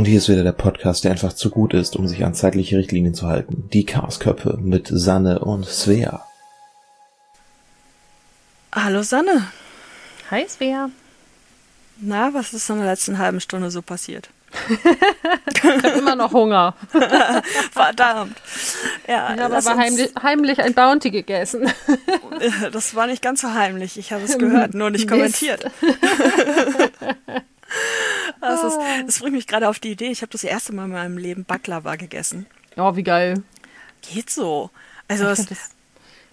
Und hier ist wieder der Podcast, der einfach zu gut ist, um sich an zeitliche Richtlinien zu halten. Die Chaosköpfe mit Sanne und Svea. Hallo Sanne. Hi Svea. Na, was ist in der letzten halben Stunde so passiert? ich habe immer noch Hunger. Verdammt. Ja, ich habe aber heimlich, heimlich, ein Bounty gegessen. das war nicht ganz so heimlich. Ich habe es gehört, nur nicht kommentiert. Das, ist, ah. das bringt mich gerade auf die Idee. Ich habe das erste Mal in meinem Leben Baklava gegessen. Oh, wie geil. Geht so. Also es, das,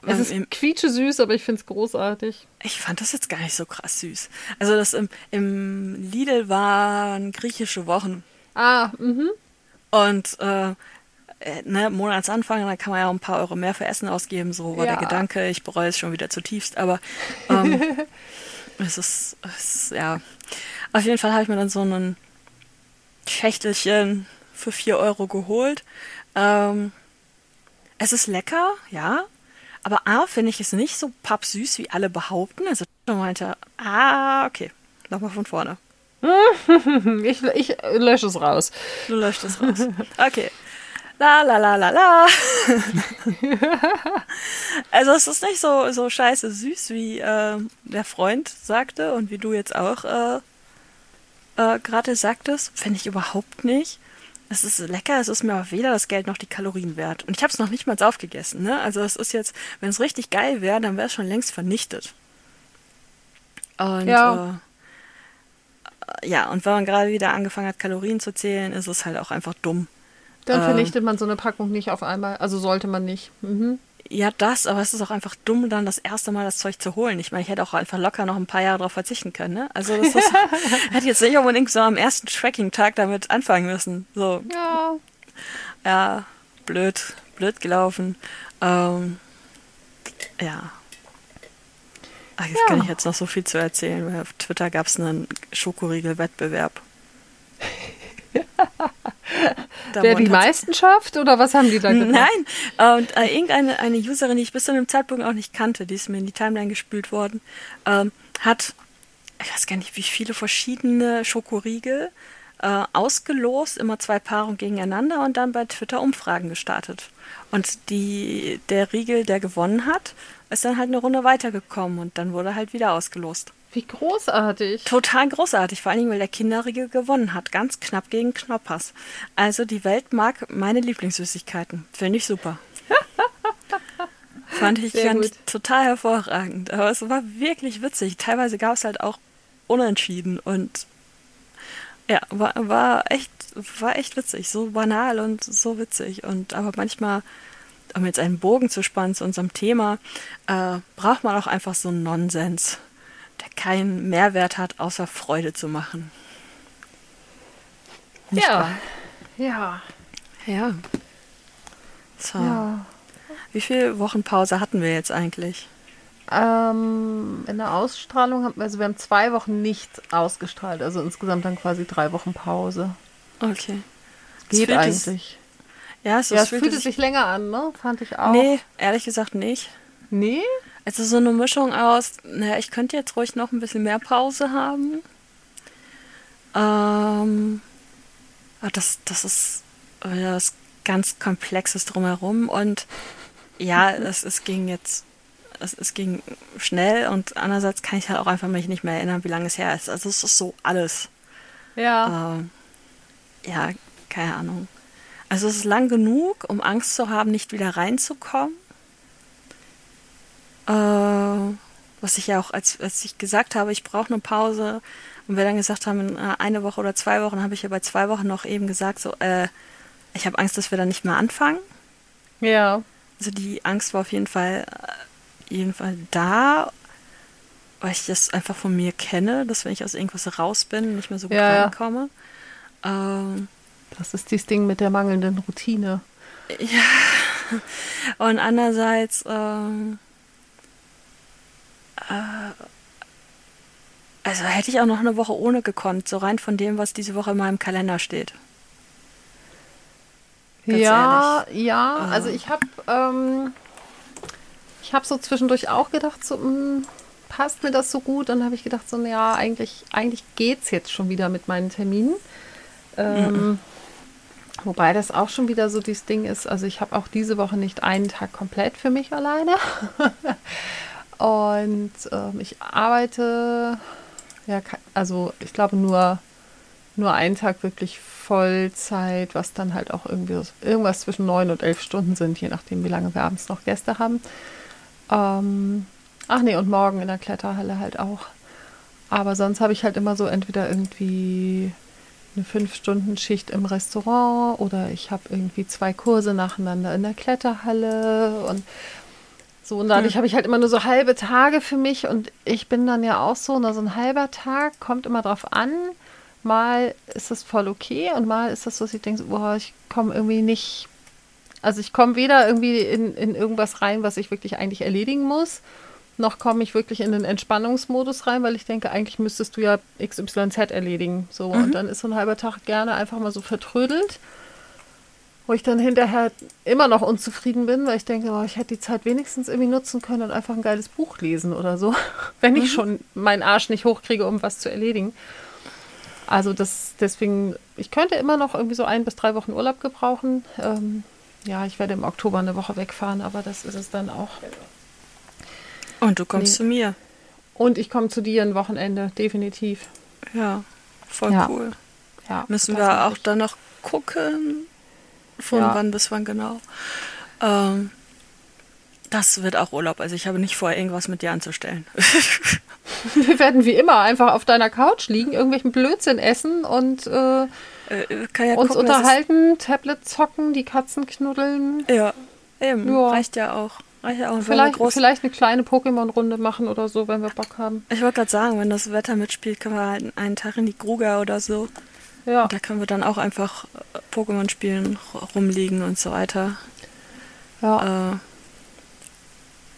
es ist im, quietsche süß, aber ich finde es großartig. Ich fand das jetzt gar nicht so krass süß. Also das im, im Lidl waren griechische Wochen. Ah, mhm. Und äh, äh, ne, Monatsanfang, da kann man ja auch ein paar Euro mehr für Essen ausgeben, so war ja. der Gedanke. Ich bereue es schon wieder zutiefst, aber ähm, es, ist, es ist, ja, auf jeden Fall habe ich mir dann so ein Schächtelchen für 4 Euro geholt. Ähm, es ist lecker, ja. Aber A, finde ich es nicht so pappsüß, wie alle behaupten. Also meinte, ah, okay, nochmal von vorne. ich, ich lösche es raus. Du löscht es raus. Okay. La la la la la. also es ist nicht so, so scheiße süß, wie äh, der Freund sagte und wie du jetzt auch äh, äh, gerade sagtest, finde ich überhaupt nicht. Es ist lecker, es ist mir aber weder das Geld noch die Kalorien wert. Und ich habe es noch nicht mal aufgegessen. Ne? Also es ist jetzt, wenn es richtig geil wäre, dann wäre es schon längst vernichtet. Und ja. Äh, ja, und wenn man gerade wieder angefangen hat, Kalorien zu zählen, ist es halt auch einfach dumm. Dann ähm, vernichtet man so eine Packung nicht auf einmal. Also sollte man nicht. Mhm. Ja, das, aber es ist auch einfach dumm, dann das erste Mal das Zeug zu holen. Ich meine, ich hätte auch einfach locker noch ein paar Jahre darauf verzichten können. Ne? Also das ist, hätte jetzt nicht unbedingt so am ersten Tracking-Tag damit anfangen müssen. So. Ja. Ja, blöd, blöd gelaufen. Ähm, ja. Ach, jetzt ja. kann ich jetzt noch so viel zu erzählen, weil auf Twitter gab es einen Schokoriegel-Wettbewerb. Wer die meisten schafft oder was haben die da gemacht? Nein, und äh, irgendeine eine Userin, die ich bis zu dem Zeitpunkt auch nicht kannte, die ist mir in die Timeline gespült worden, ähm, hat, ich weiß gar nicht, wie viele verschiedene Schokoriegel äh, ausgelost, immer zwei Paarungen gegeneinander und dann bei Twitter Umfragen gestartet. Und die, der Riegel, der gewonnen hat, ist dann halt eine Runde weitergekommen und dann wurde halt wieder ausgelost. Wie großartig. Total großartig, vor allen Dingen, weil der Kinderriegel gewonnen hat. Ganz knapp gegen Knoppers. Also die Welt mag meine Lieblingssüßigkeiten. Finde ich super. fand ich, ich total hervorragend. Aber es war wirklich witzig. Teilweise gab es halt auch Unentschieden und ja, war, war echt, war echt witzig. So banal und so witzig. Und aber manchmal, um jetzt einen Bogen zu spannen zu unserem Thema, äh, braucht man auch einfach so einen Nonsens keinen Mehrwert hat, außer Freude zu machen. Nicht ja. Wahr? Ja. Ja. So. Ja. Wie viel Wochenpause hatten wir jetzt eigentlich? Ähm, in der Ausstrahlung haben wir, also wir haben zwei Wochen nichts ausgestrahlt, also insgesamt dann quasi drei Wochen Pause. Okay. Geht eigentlich. Es, ja, es, ja, es fühlte, fühlte sich länger an, ne? Fand ich auch. Nee, ehrlich gesagt nicht. Nee? Also so eine Mischung aus, naja, ich könnte jetzt ruhig noch ein bisschen mehr Pause haben. Ähm, aber das, das ist das ganz Komplexes drumherum und ja, es, es ging jetzt, es, es ging schnell und andererseits kann ich halt auch einfach mich nicht mehr erinnern, wie lange es her ist. Also es ist so alles. Ja. Ähm, ja, keine Ahnung. Also es ist lang genug, um Angst zu haben, nicht wieder reinzukommen. Äh, was ich ja auch, als, als ich gesagt habe, ich brauche eine Pause und wir dann gesagt haben, äh, eine Woche oder zwei Wochen, habe ich ja bei zwei Wochen noch eben gesagt, so, äh, ich habe Angst, dass wir dann nicht mehr anfangen. Ja. Also die Angst war auf jeden Fall, äh, jeden Fall da, weil ich das einfach von mir kenne, dass wenn ich aus irgendwas raus bin, nicht mehr so gut ja, reinkomme. Ähm, das ist dieses Ding mit der mangelnden Routine. Ja. Und andererseits, ähm, äh, also hätte ich auch noch eine Woche ohne gekonnt, so rein von dem, was diese Woche in meinem Kalender steht. Ganz ja, ehrlich. ja, oh. also ich habe ähm, ich habe so zwischendurch auch gedacht, so mh, hm, passt mir das so gut? Dann habe ich gedacht, so ja, eigentlich eigentlich geht's jetzt schon wieder mit meinen Terminen. Ähm, mhm. Wobei das auch schon wieder so dieses Ding ist. Also ich habe auch diese Woche nicht einen Tag komplett für mich alleine. Und ähm, ich arbeite, ja, also ich glaube nur, nur einen Tag wirklich Vollzeit, was dann halt auch irgendwie irgendwas zwischen neun und elf Stunden sind, je nachdem, wie lange wir abends noch Gäste haben. Ähm, ach nee, und morgen in der Kletterhalle halt auch. Aber sonst habe ich halt immer so entweder irgendwie eine Fünf-Stunden-Schicht im Restaurant oder ich habe irgendwie zwei Kurse nacheinander in der Kletterhalle und so, und dadurch hm. habe ich halt immer nur so halbe Tage für mich und ich bin dann ja auch so, na, so ein halber Tag kommt immer drauf an. Mal ist das voll okay und mal ist das so, dass ich denke, boah, ich komme irgendwie nicht, also ich komme weder irgendwie in, in irgendwas rein, was ich wirklich eigentlich erledigen muss, noch komme ich wirklich in den Entspannungsmodus rein, weil ich denke, eigentlich müsstest du ja XYZ erledigen. So, mhm. und dann ist so ein halber Tag gerne einfach mal so vertrödelt wo ich dann hinterher immer noch unzufrieden bin, weil ich denke, oh, ich hätte die Zeit wenigstens irgendwie nutzen können und einfach ein geiles Buch lesen oder so, wenn ich mhm. schon meinen Arsch nicht hochkriege, um was zu erledigen. Also das, deswegen, ich könnte immer noch irgendwie so ein bis drei Wochen Urlaub gebrauchen. Ähm, ja, ich werde im Oktober eine Woche wegfahren, aber das ist es dann auch. Und du kommst nee. zu mir. Und ich komme zu dir ein Wochenende, definitiv. Ja, voll ja. cool. Ja, Müssen wir auch dann noch gucken, von ja. wann bis wann genau. Ähm, das wird auch Urlaub. Also ich habe nicht vor, irgendwas mit dir anzustellen. Wir werden wie immer einfach auf deiner Couch liegen, irgendwelchen Blödsinn essen und äh, äh, ja uns gucken, unterhalten, Tablet zocken, die Katzen knuddeln. Ja, eben. Ja. Reicht ja auch. Reicht ja auch. Vielleicht, vielleicht eine kleine Pokémon-Runde machen oder so, wenn wir Bock haben. Ich wollte gerade sagen, wenn das Wetter mitspielt, können wir halt einen Tag in die Gruga oder so. Ja. Da können wir dann auch einfach äh, Pokémon spielen, rumliegen und so weiter. Ja. Äh,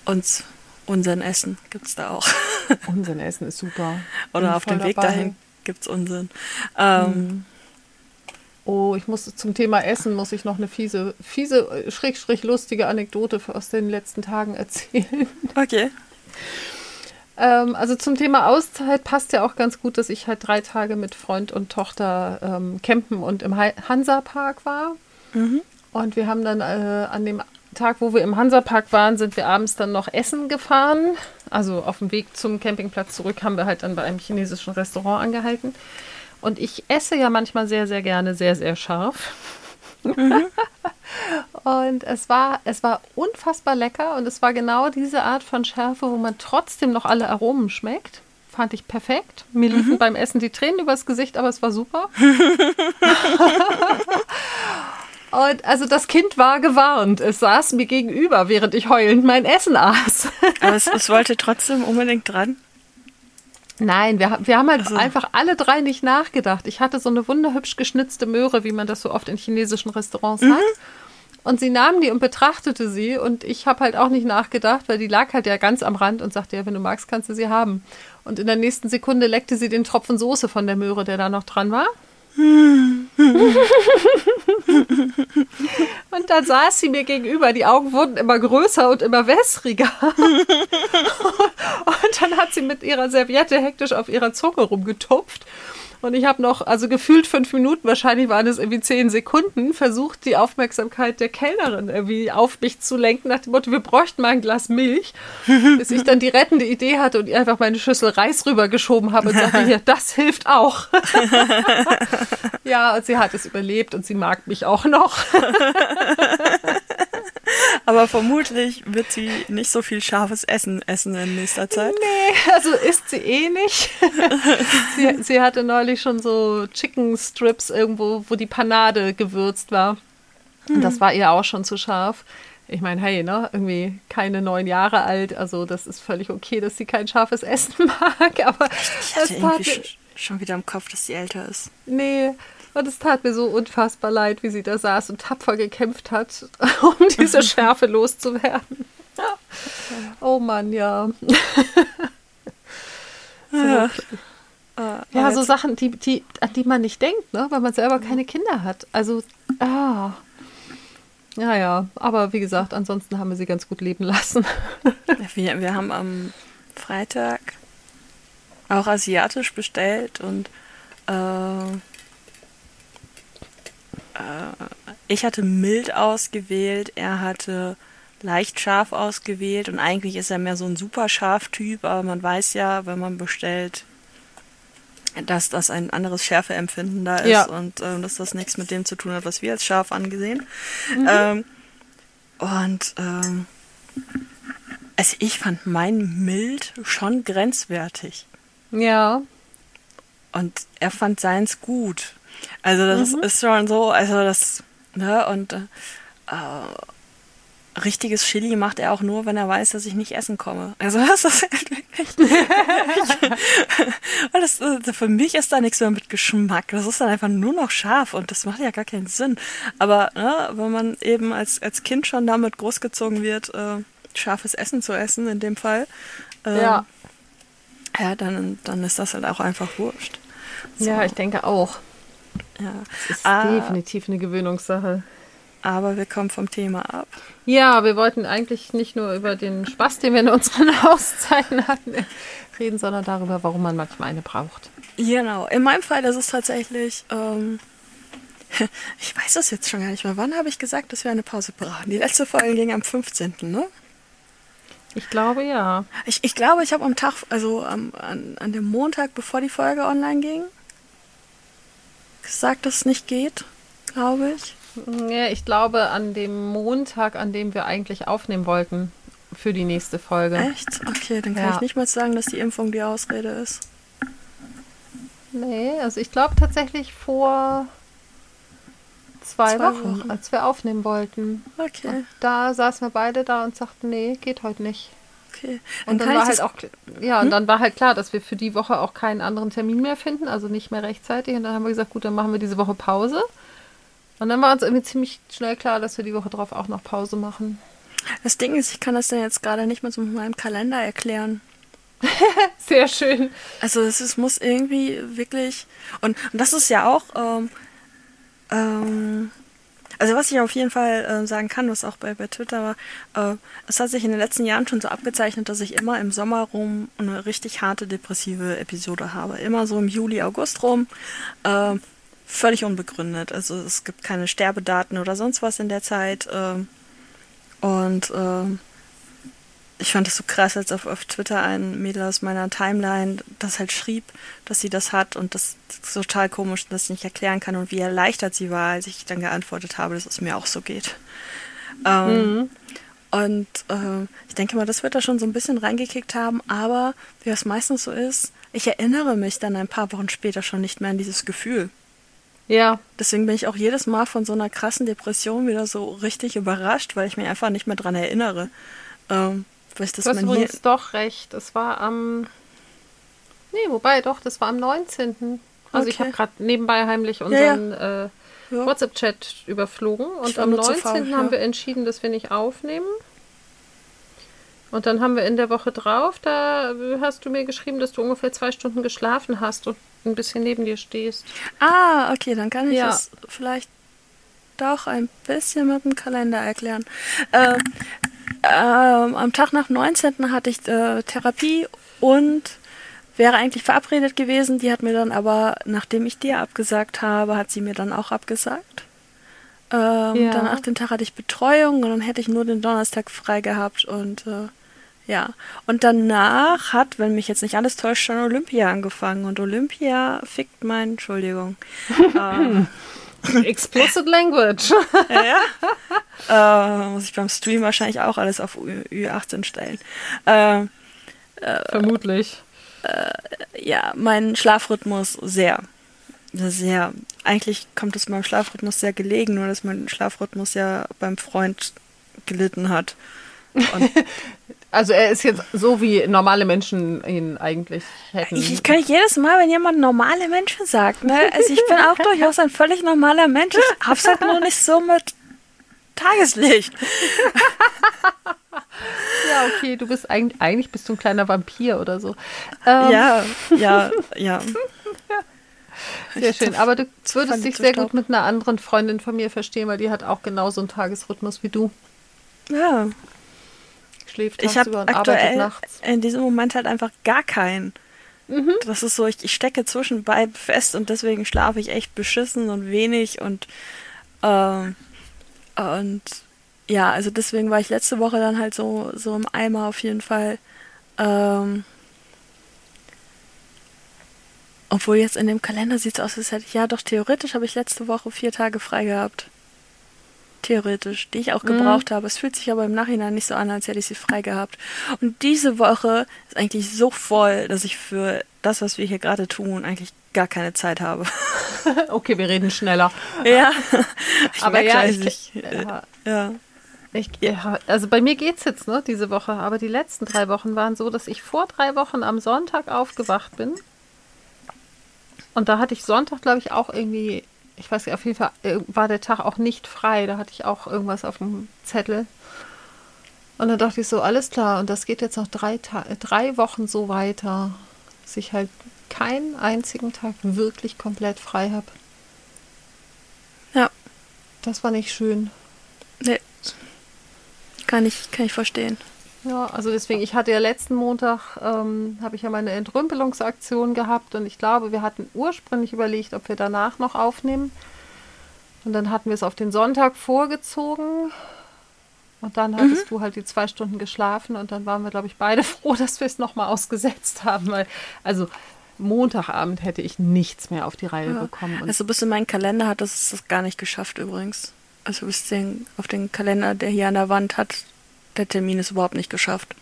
uns Unsinn essen gibt's da auch. Unsinn essen ist super. Oder auf dem Weg dabei. dahin gibt's Unsinn. Ähm, hm. Oh, ich muss zum Thema Essen muss ich noch eine fiese, fiese, äh, schräg, schräg lustige Anekdote aus den letzten Tagen erzählen. Okay. Ähm, also zum Thema Auszeit passt ja auch ganz gut, dass ich halt drei Tage mit Freund und Tochter ähm, campen und im Hansa-Park war. Mhm. Und wir haben dann äh, an dem Tag, wo wir im Hansa-Park waren, sind wir abends dann noch essen gefahren. Also auf dem Weg zum Campingplatz zurück haben wir halt dann bei einem chinesischen Restaurant angehalten. Und ich esse ja manchmal sehr, sehr gerne sehr, sehr scharf. Mhm. und es war, es war unfassbar lecker und es war genau diese Art von Schärfe, wo man trotzdem noch alle Aromen schmeckt. Fand ich perfekt. Mir liefen mhm. beim Essen die Tränen übers Gesicht, aber es war super. Und also das Kind war gewarnt. Es saß mir gegenüber, während ich heulend mein Essen aß. Aber es, es wollte trotzdem unbedingt dran. Nein, wir, wir haben halt also. einfach alle drei nicht nachgedacht. Ich hatte so eine wunderhübsch geschnitzte Möhre, wie man das so oft in chinesischen Restaurants mhm. hat. Und sie nahm die und betrachtete sie und ich habe halt auch nicht nachgedacht, weil die lag halt ja ganz am Rand und sagte, ja, wenn du magst, kannst du sie haben. Und in der nächsten Sekunde leckte sie den Tropfen Soße von der Möhre, der da noch dran war. und dann saß sie mir gegenüber. Die Augen wurden immer größer und immer wässriger. und dann hat sie mit ihrer Serviette hektisch auf ihrer Zunge rumgetupft. Und ich habe noch, also gefühlt fünf Minuten, wahrscheinlich waren es irgendwie zehn Sekunden, versucht, die Aufmerksamkeit der Kellnerin irgendwie auf mich zu lenken, nach dem Motto, wir bräuchten mal ein Glas Milch, bis ich dann die rettende Idee hatte und ihr einfach meine Schüssel Reis rübergeschoben habe und sagte, hier, das hilft auch. ja, und sie hat es überlebt und sie mag mich auch noch. Aber vermutlich wird sie nicht so viel scharfes Essen essen in nächster Zeit. Nee, also isst sie eh nicht. sie, sie hatte neulich schon so Chicken Strips irgendwo, wo die Panade gewürzt war. Und das hm. war ihr auch schon zu scharf. Ich meine, hey, ne, irgendwie keine neun Jahre alt, also das ist völlig okay, dass sie kein scharfes Essen mag, aber ich hatte irgendwie schon wieder im Kopf, dass sie älter ist. Nee, und es tat mir so unfassbar leid, wie sie da saß und tapfer gekämpft hat, um diese Schärfe loszuwerden. Oh Mann, ja. so. Ja, ja so Sachen, die, die, an die man nicht denkt, ne? weil man selber keine Kinder hat. Also, ah. Ja, ja, aber wie gesagt, ansonsten haben wir sie ganz gut leben lassen. wir, wir haben am Freitag auch asiatisch bestellt und äh, äh, ich hatte mild ausgewählt, er hatte leicht scharf ausgewählt und eigentlich ist er mehr so ein super scharf Typ, aber man weiß ja, wenn man bestellt, dass das ein anderes Schärfeempfinden da ist Ja. und ähm, dass das nichts mit dem zu tun hat, was wir als scharf angesehen. Ähm, und ähm, also ich fand mein mild schon grenzwertig. Ja. Und er fand seins gut. Also das ist schon so, also das, ne, und äh, äh, richtiges Chili macht er auch nur, wenn er weiß, dass ich nicht essen komme. Also das ist halt wirklich. Das, äh, für mich ist da nichts mehr mit Geschmack. Das ist dann einfach nur noch scharf und das macht ja gar keinen Sinn. Aber ne, wenn man eben als, als Kind schon damit großgezogen wird, äh, scharfes Essen zu essen, in dem Fall, ähm, Ja. ja, dann, dann ist das halt auch einfach wurscht. Ja, ich denke auch. Ja. Ist Ah, definitiv eine Gewöhnungssache. aber wir kommen vom Thema ab. Ja, wir wollten eigentlich nicht nur über den Spaß, den wir in unseren Auszeiten hatten, reden, sondern darüber, warum man manchmal eine braucht. Genau. In meinem Fall ist es tatsächlich, ähm, ich weiß das jetzt schon gar nicht mehr. Wann habe ich gesagt, dass wir eine Pause brauchen? Die letzte Folge ging am 15., ne? Ich glaube ja. Ich, ich glaube, ich habe am Tag, also am, an, an dem Montag, bevor die Folge online ging, gesagt, dass es nicht geht, glaube ich. Ja, ich glaube an dem Montag, an dem wir eigentlich aufnehmen wollten für die nächste Folge. Echt? Okay, dann kann Ja. ich nicht mal sagen, dass die Impfung die Ausrede ist. Nee, also ich glaube tatsächlich vor zwei, Zwei Wochen, Wochen. als wir aufnehmen wollten. Okay, Und da saßen wir beide da und sagten, nee, geht heute nicht. Okay. Und dann, war halt auch ja, und dann war halt klar, dass wir für die Woche auch keinen anderen Termin mehr finden, also nicht mehr rechtzeitig. Und dann haben wir gesagt, gut, dann machen wir diese Woche Pause. Und dann war uns irgendwie ziemlich schnell klar, dass wir die Woche drauf auch noch Pause machen. Das Ding ist, ich kann das dann jetzt gerade nicht mal so mit meinem Kalender erklären. Sehr schön. Also es muss irgendwie wirklich und, und das ist ja auch ähm, ähm, also was ich auf jeden Fall äh, sagen kann, was auch bei, bei Twitter war, äh, es hat sich in den letzten Jahren schon so abgezeichnet, dass ich immer im Sommer rum eine richtig harte depressive Episode habe. Immer so im Juli, August rum. Äh, völlig unbegründet. Also es gibt keine Sterbedaten oder sonst was in der Zeit. ähm, und ähm, ich fand es so krass, als auf, auf Twitter ein Mädel aus meiner Timeline das halt schrieb, dass sie das hat und das ist total komisch, dass ich nicht erklären kann und wie erleichtert sie war, als ich dann geantwortet habe, dass es mir auch so geht. Ähm, Und äh, ich denke mal, das wird da schon so ein bisschen reingekickt haben, aber wie es meistens so ist, ich erinnere mich dann ein paar Wochen später schon nicht mehr an dieses Gefühl. Ja, Deswegen bin ich auch jedes Mal von so einer krassen Depression wieder so richtig überrascht, weil ich mich einfach nicht mehr dran erinnere. Ähm, ich das du hast man hier, übrigens doch recht. Es war am. Nee, wobei doch, das war am 19. Also ich Okay. habe gerade nebenbei heimlich unseren Äh, Ja. WhatsApp-Chat überflogen und Ich am nur zu 19. faul, haben ja. wir entschieden, dass wir nicht aufnehmen. Und dann haben wir in der Woche drauf, da hast du mir geschrieben, dass du ungefähr zwei Stunden geschlafen hast und ein bisschen neben dir stehst. Ah, okay, dann kann ich Ja. das vielleicht doch ein bisschen mit dem Kalender erklären. Ähm, ähm, am Tag nach 19. hatte ich äh, Therapie und wäre eigentlich verabredet gewesen. Die hat mir dann aber, nachdem ich dir abgesagt habe, hat sie mir dann auch abgesagt. Ähm, Ja. Danach den Tag hatte ich Betreuung und dann hätte ich nur den Donnerstag frei gehabt und äh, ja. Und danach hat, wenn mich jetzt nicht alles täuscht, schon Olympia angefangen und Olympia fickt mein, Entschuldigung. ähm, Explicit Language. ja, ja. Äh, muss ich beim Stream wahrscheinlich auch alles auf Ü- Ü18 stellen. Ähm, Vermutlich. ja, mein Schlafrhythmus sehr, sehr. Eigentlich kommt es meinem Schlafrhythmus sehr gelegen, nur dass mein Schlafrhythmus ja beim Freund gelitten hat. Also er ist jetzt so, wie normale Menschen ihn eigentlich hätten. ich, ich kann jedes Mal, wenn jemand normale Menschen sagt, ne, also ich bin auch durchaus ein völlig normaler Mensch. Ich hab's halt nur nicht so mit Tageslicht. ja, okay, du bist eigentlich, eigentlich bist du ein kleiner Vampir oder so. Ähm, Ja, ja, ja. Sehr schön. Aber du würdest ich dich sehr gut mit einer anderen Freundin von mir verstehen, weil die hat auch genauso einen Tagesrhythmus wie du. Ja. Schläft Ich habe tagsüber und arbeitet aktuell nachts. in diesem Moment halt einfach gar keinen. Das ist so, ich, ich stecke zwischen beiden fest und deswegen schlafe ich echt beschissen und wenig und Ähm, und ja, also deswegen war ich letzte Woche dann halt so, so im Eimer auf jeden Fall. Ähm, obwohl jetzt in dem Kalender sieht es aus, als hätte ich, ja doch, theoretisch habe ich letzte Woche vier Tage frei gehabt. Theoretisch, die ich auch gebraucht mhm. habe. Es fühlt sich aber im Nachhinein nicht so an, als hätte ich sie frei gehabt. Und diese Woche ist eigentlich so voll, dass ich für das, was wir hier gerade tun, eigentlich gar keine Zeit habe. okay, wir reden schneller. Ja, ich aber ja, ich, ich, ja. ja. Ich, ja, also bei mir geht's jetzt, ne, diese Woche. Aber die letzten drei Wochen waren so, dass ich vor drei Wochen am Sonntag aufgewacht bin. Und da hatte ich Sonntag, glaube ich, auch irgendwie, ich weiß nicht, auf jeden Fall äh, war der Tag auch nicht frei. Da hatte ich auch irgendwas auf dem Zettel. Und dann dachte ich so, alles klar. Und das geht jetzt noch drei, Ta drei Wochen so weiter, dass ich halt keinen einzigen Tag wirklich komplett frei habe. Ja. Das war nicht schön. Nee. Kann ich, kann ich verstehen. Ja, also deswegen, ich hatte ja letzten Montag, ähm, habe ich ja meine Entrümpelungsaktion gehabt und ich glaube, wir hatten ursprünglich überlegt, ob wir danach noch aufnehmen. Und dann hatten wir es auf den Sonntag vorgezogen. Und dann hattest mhm. du halt die zwei Stunden geschlafen und dann waren wir, glaube ich, beide froh, dass wir es nochmal ausgesetzt haben. Weil, also Montagabend hätte ich nichts mehr auf die Reihe ja. bekommen. also bis in meinen Kalender hat das, das gar nicht geschafft übrigens also bis den, auf den Kalender, der hier an der Wand hat, der Termin ist überhaupt nicht geschafft.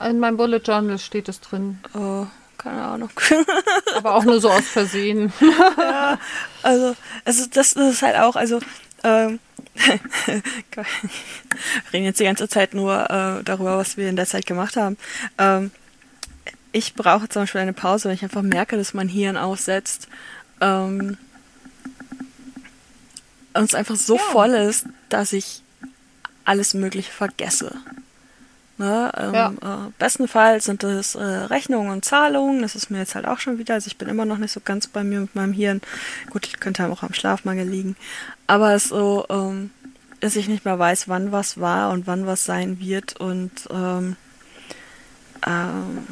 In meinem Bullet Journal steht es drin. Oh, keine Ahnung. Aber auch nur so aus Versehen. ja, also, also das, das ist halt auch, also, ähm, wir reden jetzt die ganze Zeit nur äh, darüber, was wir in der Zeit gemacht haben. Ähm, ich brauche zum Beispiel eine Pause, wenn ich einfach merke, dass mein Hirn aussetzt. Ähm, und es einfach so ja. voll ist, dass ich alles Mögliche vergesse. Ne, ähm, ja. äh, bestenfalls sind es äh, Rechnungen und Zahlungen. Das ist mir jetzt halt auch schon wieder. Also ich bin immer noch nicht so ganz bei mir mit meinem Hirn. Gut, ich könnte auch am Schlafmangel liegen. Aber es so, ähm, dass ich nicht mehr weiß, wann was war und wann was sein wird und ähm, ähm,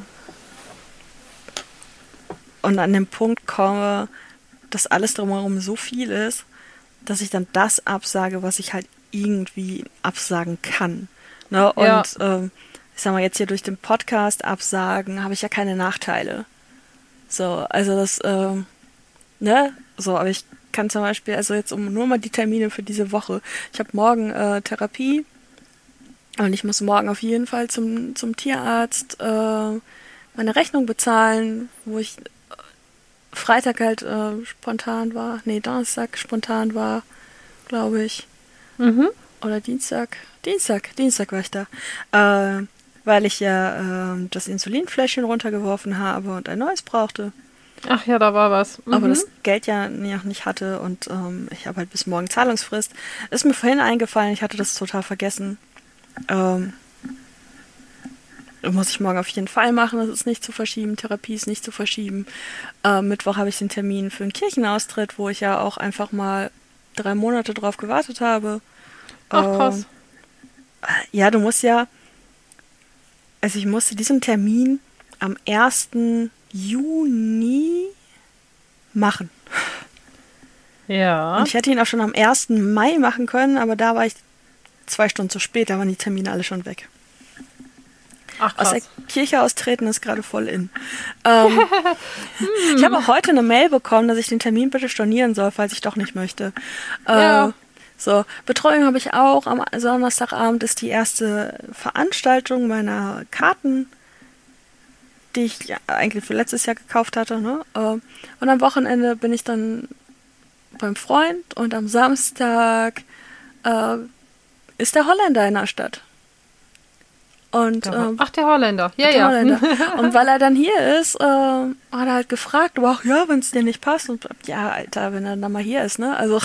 und an den Punkt komme, dass alles drumherum so viel ist, dass ich dann das absage, was ich halt irgendwie absagen kann. Ne? Und ja. ähm, ich sag mal, jetzt hier durch den Podcast absagen, habe ich ja keine Nachteile. So, also das, ähm, ne, so, aber ich kann zum Beispiel, also jetzt um nur mal die Termine für diese Woche. Ich habe morgen äh, Therapie und ich muss morgen auf jeden Fall zum, zum Tierarzt äh, meine Rechnung bezahlen, wo ich Freitag halt äh, spontan war. Nee, Donnerstag spontan war, glaube ich. Mhm. Oder Dienstag. Dienstag, Dienstag war ich da. Äh, weil ich ja äh, das Insulinfläschchen runtergeworfen habe und ein neues brauchte. Ach ja, da war was. Mhm. Aber das Geld ja noch nicht hatte und ähm, ich habe halt bis morgen Zahlungsfrist. Ist mir vorhin eingefallen, ich hatte das total vergessen. Ähm, muss ich morgen auf jeden Fall machen. Das ist nicht zu verschieben. Therapie ist nicht zu verschieben. Äh, Mittwoch habe ich den Termin für einen Kirchenaustritt, wo ich ja auch einfach mal drei Monate drauf gewartet habe. Ach krass. Äh, ja, du musst ja. Also ich musste diesen Termin am 1. Juni machen. Ja. Und ich hätte ihn auch schon am 1. Mai machen können, aber da war ich zwei Stunden zu spät, da waren die Termine alle schon weg. Ach, krass. Aus der Kirche austreten ist gerade voll in. Ähm, hm. Ich habe auch heute eine Mail bekommen, dass ich den Termin bitte stornieren soll, falls ich doch nicht möchte. Äh, ja. So, Betreuung habe ich auch. Am Donnerstagabend ist die erste Veranstaltung meiner Karten, die ich eigentlich für letztes Jahr gekauft hatte. Ne? Ähm, und am Wochenende bin ich dann beim Freund und am Samstag äh, ist der Holländer in der Stadt. Und, ähm, Ach, der Holländer. Ja, der ja. Holländer. und weil er dann hier ist, äh, hat er halt gefragt, ach ja, wenn es dir nicht passt. Und ja, Alter, wenn er dann mal hier ist, ne? Also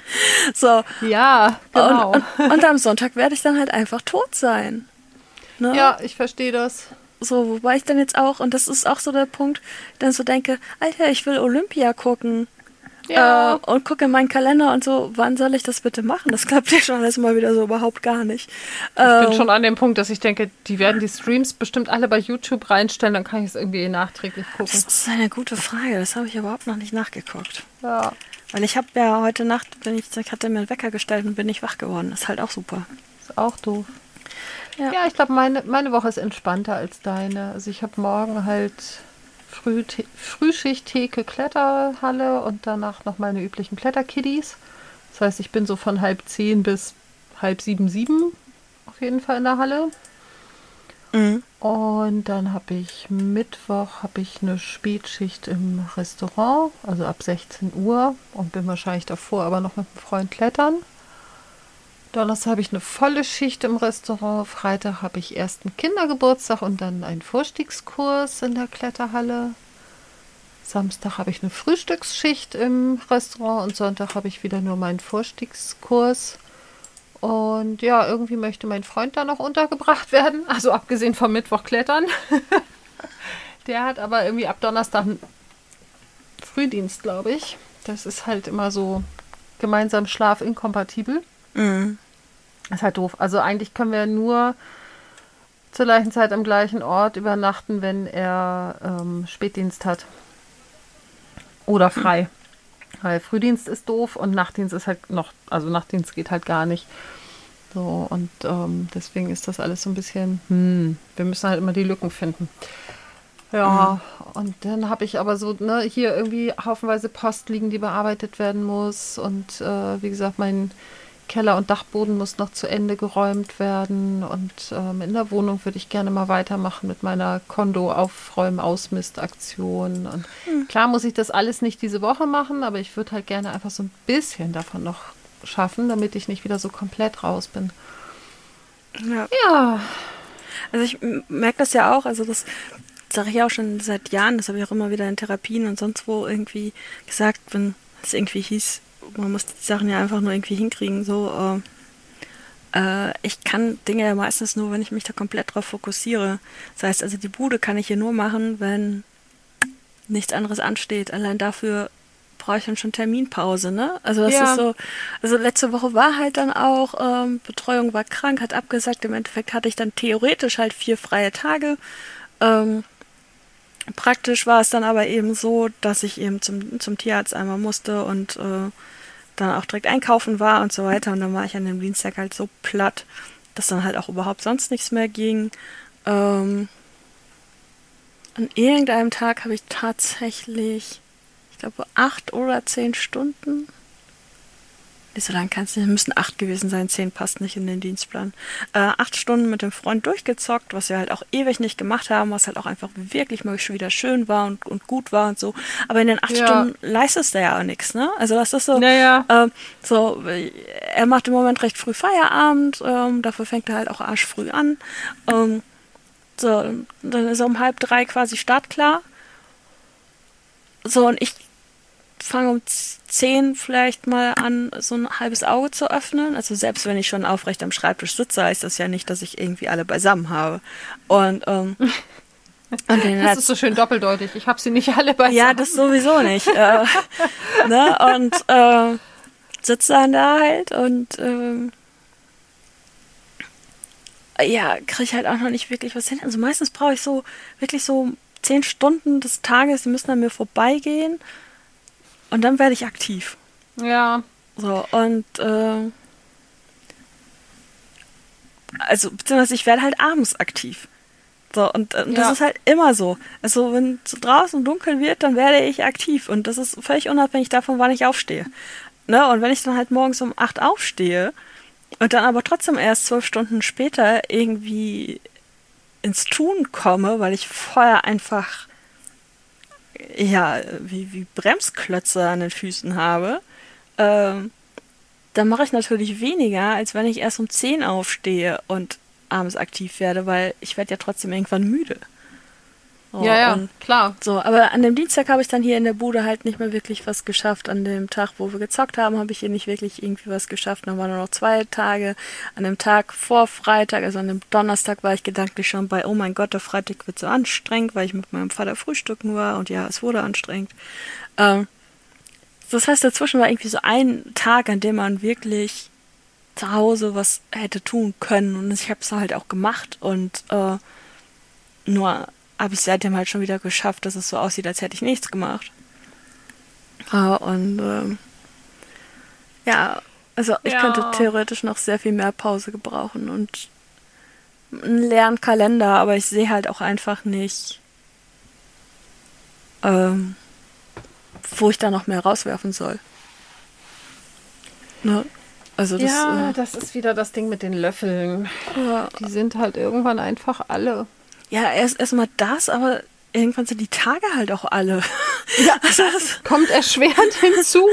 so. Ja, genau. Und, und, und, am Sonntag werde ich dann halt einfach tot sein. Ne? Ja, ich verstehe das. So, wobei ich dann jetzt auch, und das ist auch so der Punkt, dann so denke, Alter, ich will Olympia gucken. Ja. Äh, und gucke in meinen Kalender und so, wann soll ich das bitte machen? Das klappt ja schon alles mal wieder so überhaupt gar nicht. Ich ähm, bin schon an dem Punkt, dass ich denke, die werden die Streams bestimmt alle bei YouTube reinstellen, dann kann ich es irgendwie nachträglich gucken. Das ist eine gute Frage, das habe ich überhaupt noch nicht nachgeguckt. Ja. Weil ich habe ja heute Nacht, bin ich, ich hatte mir einen Wecker gestellt und bin nicht wach geworden. Ist halt auch super. Ist auch doof. Ja. Ja, ich glaube, meine, meine Woche ist entspannter als deine. Also ich habe morgen halt Früh Frühschicht, Theke, Kletterhalle und danach noch meine üblichen Kletterkiddies. Das heißt, ich bin so von halb zehn bis halb sieben, sieben auf jeden Fall in der Halle. Mhm. Und dann habe ich Mittwoch habe ich eine Spätschicht im Restaurant, also ab 16 Uhr und bin wahrscheinlich davor aber noch mit einem Freund klettern. Donnerstag habe ich eine volle Schicht im Restaurant. Freitag habe ich erst einen Kindergeburtstag und dann einen Vorstiegskurs in der Kletterhalle. Samstag habe ich eine Frühstücksschicht im Restaurant und Sonntag habe ich wieder nur meinen Vorstiegskurs. Und ja, irgendwie möchte mein Freund da noch untergebracht werden. Also abgesehen vom Mittwoch klettern. Der hat aber irgendwie ab Donnerstag einen Frühdienst, glaube ich. Das ist halt immer so gemeinsam schlafinkompatibel. Mhm. Ist halt doof. Also eigentlich können wir nur zur gleichen Zeit am gleichen Ort übernachten, wenn er ähm, Spätdienst hat. Oder frei. Weil Frühdienst ist doof und Nachtdienst ist halt noch, also Nachtdienst geht halt gar nicht. So, und ähm, deswegen ist das alles so ein bisschen, hm, wir müssen halt immer die Lücken finden. Ja, und dann habe ich aber so, ne, hier irgendwie haufenweise Post liegen, die bearbeitet werden muss. Und äh, wie gesagt, mein Keller und Dachboden muss noch zu Ende geräumt werden. Und ähm, in der Wohnung würde ich gerne mal weitermachen mit meiner Kondo-Aufräumen-Ausmistaktion. Und klar muss ich das alles nicht diese Woche machen, aber ich würde halt gerne einfach so ein bisschen davon noch schaffen, damit ich nicht wieder so komplett raus bin. Ja. Ja, Also ich merke das ja auch, also das sage ich auch schon seit Jahren, das habe ich auch immer wieder in Therapien und sonst wo irgendwie gesagt, wenn es irgendwie hieß, man muss die Sachen ja einfach nur irgendwie hinkriegen, so äh, äh, ich kann Dinge ja meistens nur, wenn ich mich da komplett drauf fokussiere. Das heißt, also die Bude kann ich hier nur machen, wenn nichts anderes ansteht. Allein dafür brauche ich dann schon Terminpause, ne? Also das Ja. ist so, also letzte Woche war halt dann auch, ähm, Betreuung war krank, hat abgesagt, im Endeffekt hatte ich dann theoretisch halt vier freie Tage. Ähm, praktisch war es dann aber eben so, dass ich eben zum, zum Tierarzt einmal musste und äh, dann auch direkt einkaufen war und so weiter. Und dann war ich an dem Dienstag halt so platt, dass dann halt auch überhaupt sonst nichts mehr ging. Ähm, an irgendeinem Tag habe ich tatsächlich, ich glaube, acht oder zehn Stunden. Nee, so lange kann es nicht, müssen acht gewesen sein, zehn passt nicht in den Dienstplan. Äh, acht Stunden mit dem Freund durchgezockt, was wir halt auch ewig nicht gemacht haben, was halt auch einfach wirklich mal schon wieder schön war und, und gut war und so. Aber in den acht Ja. Stunden leistest du ja auch nichts, ne? Also das ist so, Naja. ähm, so, äh, er macht im Moment recht früh Feierabend, ähm, dafür fängt er halt auch arschfrüh an. Ähm, so, dann ist er um halb drei quasi startklar. So, und ich fange um z- zehn vielleicht mal an, so ein halbes Auge zu öffnen. Also selbst wenn ich schon aufrecht am Schreibtisch sitze, heißt das ja nicht, dass ich irgendwie alle beisammen habe. Und, ähm, und den das ist so schön doppeldeutig. Ich habe sie nicht alle bei ja, das sowieso nicht. äh, ne? Und äh, sitze dann da halt und ähm, ja, kriege ich halt auch noch nicht wirklich was hin. Also meistens brauche ich so wirklich so zehn Stunden des Tages, die müssen an mir vorbeigehen und dann werde ich aktiv. Ja, So, und äh, also, beziehungsweise ich werde halt abends aktiv. So, und äh, das Ja. ist halt immer so. Also, wenn es draußen dunkel wird, dann werde ich aktiv. Und das ist völlig unabhängig davon, wann ich aufstehe. Ne? Und wenn ich dann halt morgens um acht aufstehe und dann aber trotzdem erst zwölf Stunden später irgendwie ins Tun komme, weil ich vorher einfach ja, wie, wie Bremsklötze an den Füßen habe, ähm, dann mache ich natürlich weniger, als wenn ich erst um 10 aufstehe und abends aktiv werde, weil ich werde ja trotzdem irgendwann müde. So, ja, ja, und klar. so, aber an dem Dienstag habe ich dann hier in der Bude halt nicht mehr wirklich was geschafft. An dem Tag, wo wir gezockt haben, habe ich hier nicht wirklich irgendwie was geschafft. Dann waren nur noch zwei Tage. An dem Tag vor Freitag, also an dem Donnerstag, war ich gedanklich schon bei, oh mein Gott, der Freitag wird so anstrengend, weil ich mit meinem Vater frühstücken war und ja, es wurde anstrengend. Ähm, das heißt, dazwischen war irgendwie so ein Tag, an dem man wirklich zu Hause was hätte tun können und ich habe es halt auch gemacht und äh, nur habe ich seitdem halt schon wieder geschafft, dass es so aussieht, als hätte ich nichts gemacht. Äh, und ähm, Ja, also ich Ja. könnte theoretisch noch sehr viel mehr Pause gebrauchen und einen leeren Kalender, aber ich sehe halt auch einfach nicht, ähm, wo ich da noch mehr rauswerfen soll. Ne? Also das, ja, äh, das ist wieder das Ding mit den Löffeln. ja, Die sind halt irgendwann einfach alle. Ja erst erstmal das, aber irgendwann sind die Tage halt auch alle. Ja, also das, Kommt erschwerend hinzu.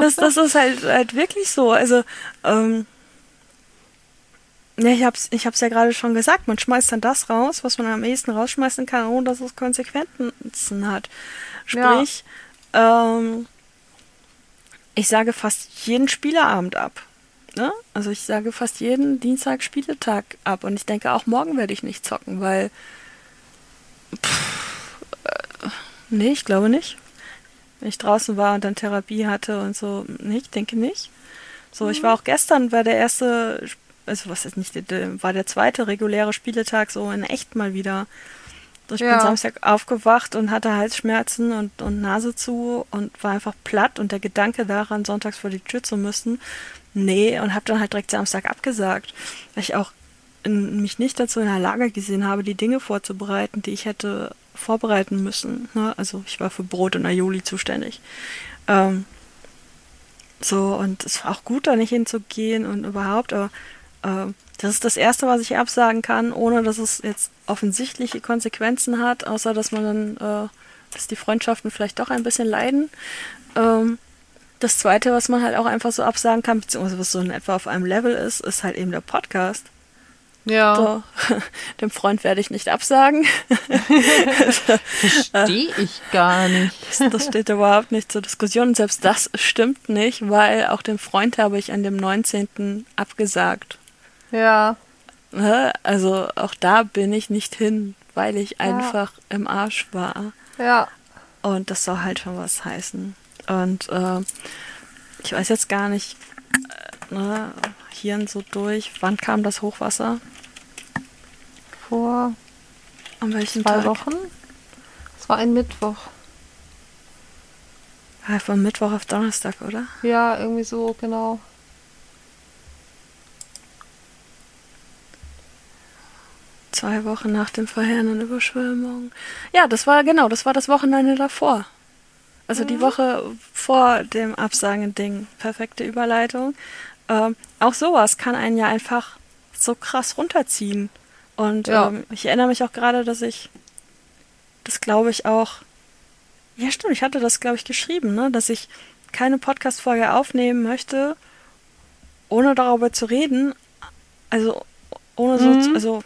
das, das ist halt, halt wirklich so. Also, ähm, ja, ich hab's, ich hab's ja gerade schon gesagt, man schmeißt dann das raus, was man am ehesten rausschmeißen kann, ohne dass es Konsequenzen hat. Sprich, ähm, ich sage fast jeden Spieleabend ab. Ne? Also ich sage fast jeden Dienstag Spieletag ab und ich denke auch morgen werde ich nicht zocken, weil äh, nee, ich glaube nicht. Wenn ich draußen war und dann Therapie hatte und so, nee, ich denke nicht. So, ich war auch gestern war der erste, also was ist nicht, war der zweite reguläre Spieletag so in echt mal wieder. So, Ich Ja. bin Samstag aufgewacht und hatte Halsschmerzen und, und Nase zu und war einfach platt und der Gedanke daran, sonntags vor die Tür zu müssen, nee, und habe dann halt direkt Samstag abgesagt, weil ich auch in, mich nicht dazu in der Lage gesehen habe, die Dinge vorzubereiten, die ich hätte vorbereiten müssen. Ne? Also ich war für Brot und Aioli zuständig. Ähm, so, und es war auch gut, da nicht hinzugehen und überhaupt, aber äh, das ist das Erste, was ich absagen kann, ohne dass es jetzt offensichtliche Konsequenzen hat, außer dass man dann, äh, dass die Freundschaften vielleicht doch ein bisschen leiden. Ähm, das Zweite, was man halt auch einfach so absagen kann, beziehungsweise was so in etwa auf einem Level ist, ist halt eben der Podcast. Ja, So, dem Freund werde ich nicht absagen. verstehe ich gar nicht. Das steht überhaupt nicht zur Diskussion. Und selbst das stimmt nicht, weil auch dem Freund habe ich an dem 19. abgesagt. Ja? Also auch da bin ich nicht hin, weil ich einfach im Arsch war. ja. Und das soll halt schon was heißen. Und äh, ich weiß jetzt gar nicht, äh, ne, Hirn so durch. Wann kam das Hochwasser? Vor An welchem zwei Tag? Wochen. Es war ein Mittwoch. Ja, von Mittwoch auf Donnerstag, oder? Ja, irgendwie so, genau. Zwei Wochen nach dem verheerenden Überschwemmung. Ja, das war genau, das war das Wochenende davor. Also die Woche vor dem Absagen-Ding. Perfekte Überleitung. Ähm, auch sowas kann einen ja einfach so krass runterziehen. Und Ja. ähm, ich erinnere mich auch gerade, dass ich das glaube ich auch. Ja, stimmt, ich hatte das, glaube ich, geschrieben, ne? dass ich keine Podcast-Folge aufnehmen möchte, ohne darüber zu reden. Also ohne so, Mhm. also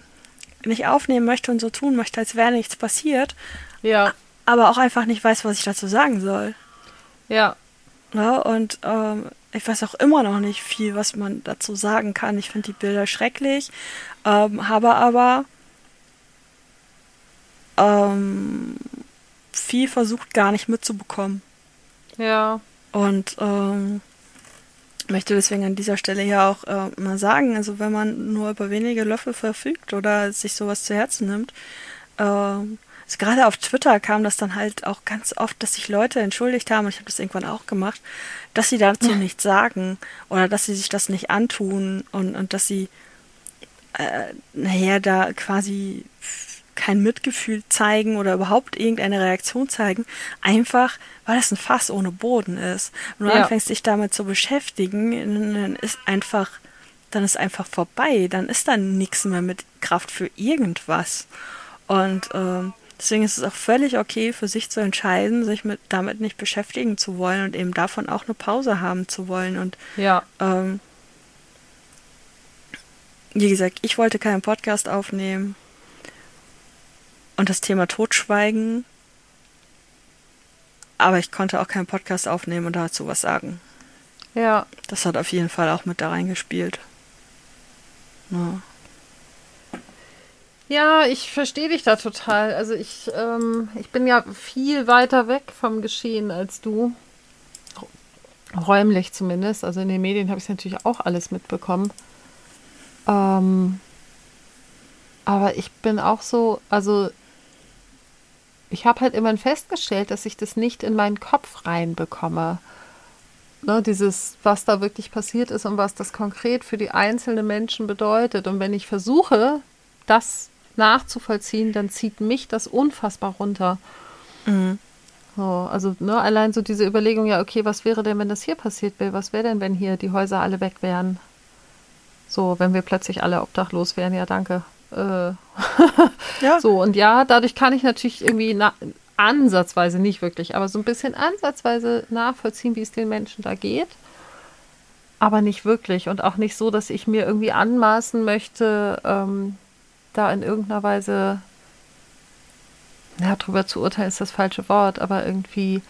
nicht aufnehmen möchte und so tun möchte, als wäre nichts passiert, Ja, aber auch einfach nicht weiß, was ich dazu sagen soll. ja. Ne? Und ähm, ich weiß auch immer noch nicht viel, was man dazu sagen kann. Ich finde die Bilder schrecklich, ähm, habe aber ähm, viel versucht gar nicht mitzubekommen. Ja, Und ähm, möchte deswegen an dieser Stelle ja auch äh, mal sagen, also wenn man nur über wenige Löffel verfügt oder sich sowas zu Herzen nimmt, ähm, also gerade auf Twitter kam das dann halt auch ganz oft, dass sich Leute entschuldigt haben, und ich habe das irgendwann auch gemacht, dass sie dazu nichts sagen oder dass sie sich das nicht antun und, und dass sie, äh, naja, da quasi kein Mitgefühl zeigen oder überhaupt irgendeine Reaktion zeigen, einfach weil das ein Fass ohne Boden ist. Wenn du Ja. anfängst, dich damit zu beschäftigen, dann ist einfach, dann ist einfach vorbei. Dann ist da nichts mehr mit Kraft für irgendwas. Und ähm, deswegen ist es auch völlig okay, für sich zu entscheiden, sich mit damit nicht beschäftigen zu wollen und eben davon auch eine Pause haben zu wollen. Und ja. ähm, wie gesagt, ich wollte keinen Podcast aufnehmen. Und das Thema Totschweigen. Aber ich konnte auch keinen Podcast aufnehmen und dazu was sagen. Ja, Das hat auf jeden Fall auch mit da reingespielt. Ja. Ja, ich verstehe dich da total. Also ich, ähm, ich bin ja viel weiter weg vom Geschehen als du. Räumlich zumindest. Also in den Medien habe ich natürlich auch alles mitbekommen. Ähm, aber ich bin auch so, also ich habe halt immer festgestellt, dass ich das nicht in meinen Kopf reinbekomme. ne, dieses, was da wirklich passiert ist und was das konkret für die einzelnen Menschen bedeutet. Und wenn ich versuche, das nachzuvollziehen, dann zieht mich das unfassbar runter. Mhm. So, also ne, allein so diese Überlegung, ja, okay, was wäre denn, wenn das hier passiert wäre? Was wäre denn, wenn hier die Häuser alle weg wären? So, wenn wir plötzlich alle obdachlos wären, ja, danke. Äh, ja. So, und ja, dadurch kann ich natürlich irgendwie ansatzweise, nicht wirklich, aber so ein bisschen ansatzweise nachvollziehen, wie es den Menschen da geht. Aber nicht wirklich und auch nicht so, dass ich mir irgendwie anmaßen möchte, ähm, da in irgendeiner Weise ja, drüber zu urteilen ist das falsche Wort, aber irgendwie,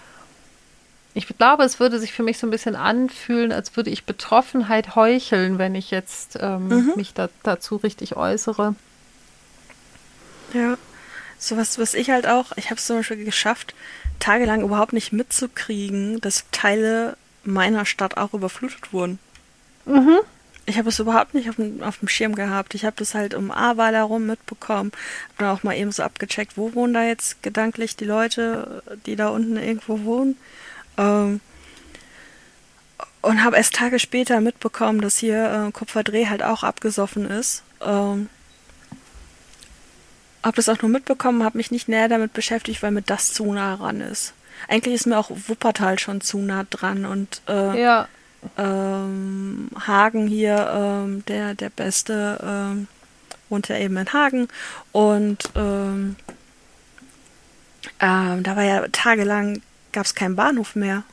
ich glaube, es würde sich für mich so ein bisschen anfühlen, als würde ich Betroffenheit heucheln, wenn ich jetzt ähm, mhm. mich da, dazu richtig äußere. Ja, so was, was ich halt auch, ich habe es zum Beispiel geschafft, tagelang überhaupt nicht mitzukriegen, dass Teile meiner Stadt auch überflutet wurden. Mhm ich habe es überhaupt nicht auf dem, auf dem Schirm gehabt. Ich habe das halt um Ahrweiler herum mitbekommen. Habe dann auch mal eben so abgecheckt, wo wohnen da jetzt gedanklich die Leute, die da unten irgendwo wohnen. Ähm, und habe erst Tage später mitbekommen, dass hier äh, Kupferdreh halt auch abgesoffen ist. Ähm, habe das auch nur mitbekommen, habe mich nicht näher damit beschäftigt, weil mir das zu nah ran ist. Eigentlich ist mir auch Wuppertal schon zu nah dran und äh, ja ähm, Hagen hier, ähm, der, der Beste, ähm, wohnt ja eben in Hagen. Und ähm, ähm, da war ja tagelang, gab es keinen Bahnhof mehr.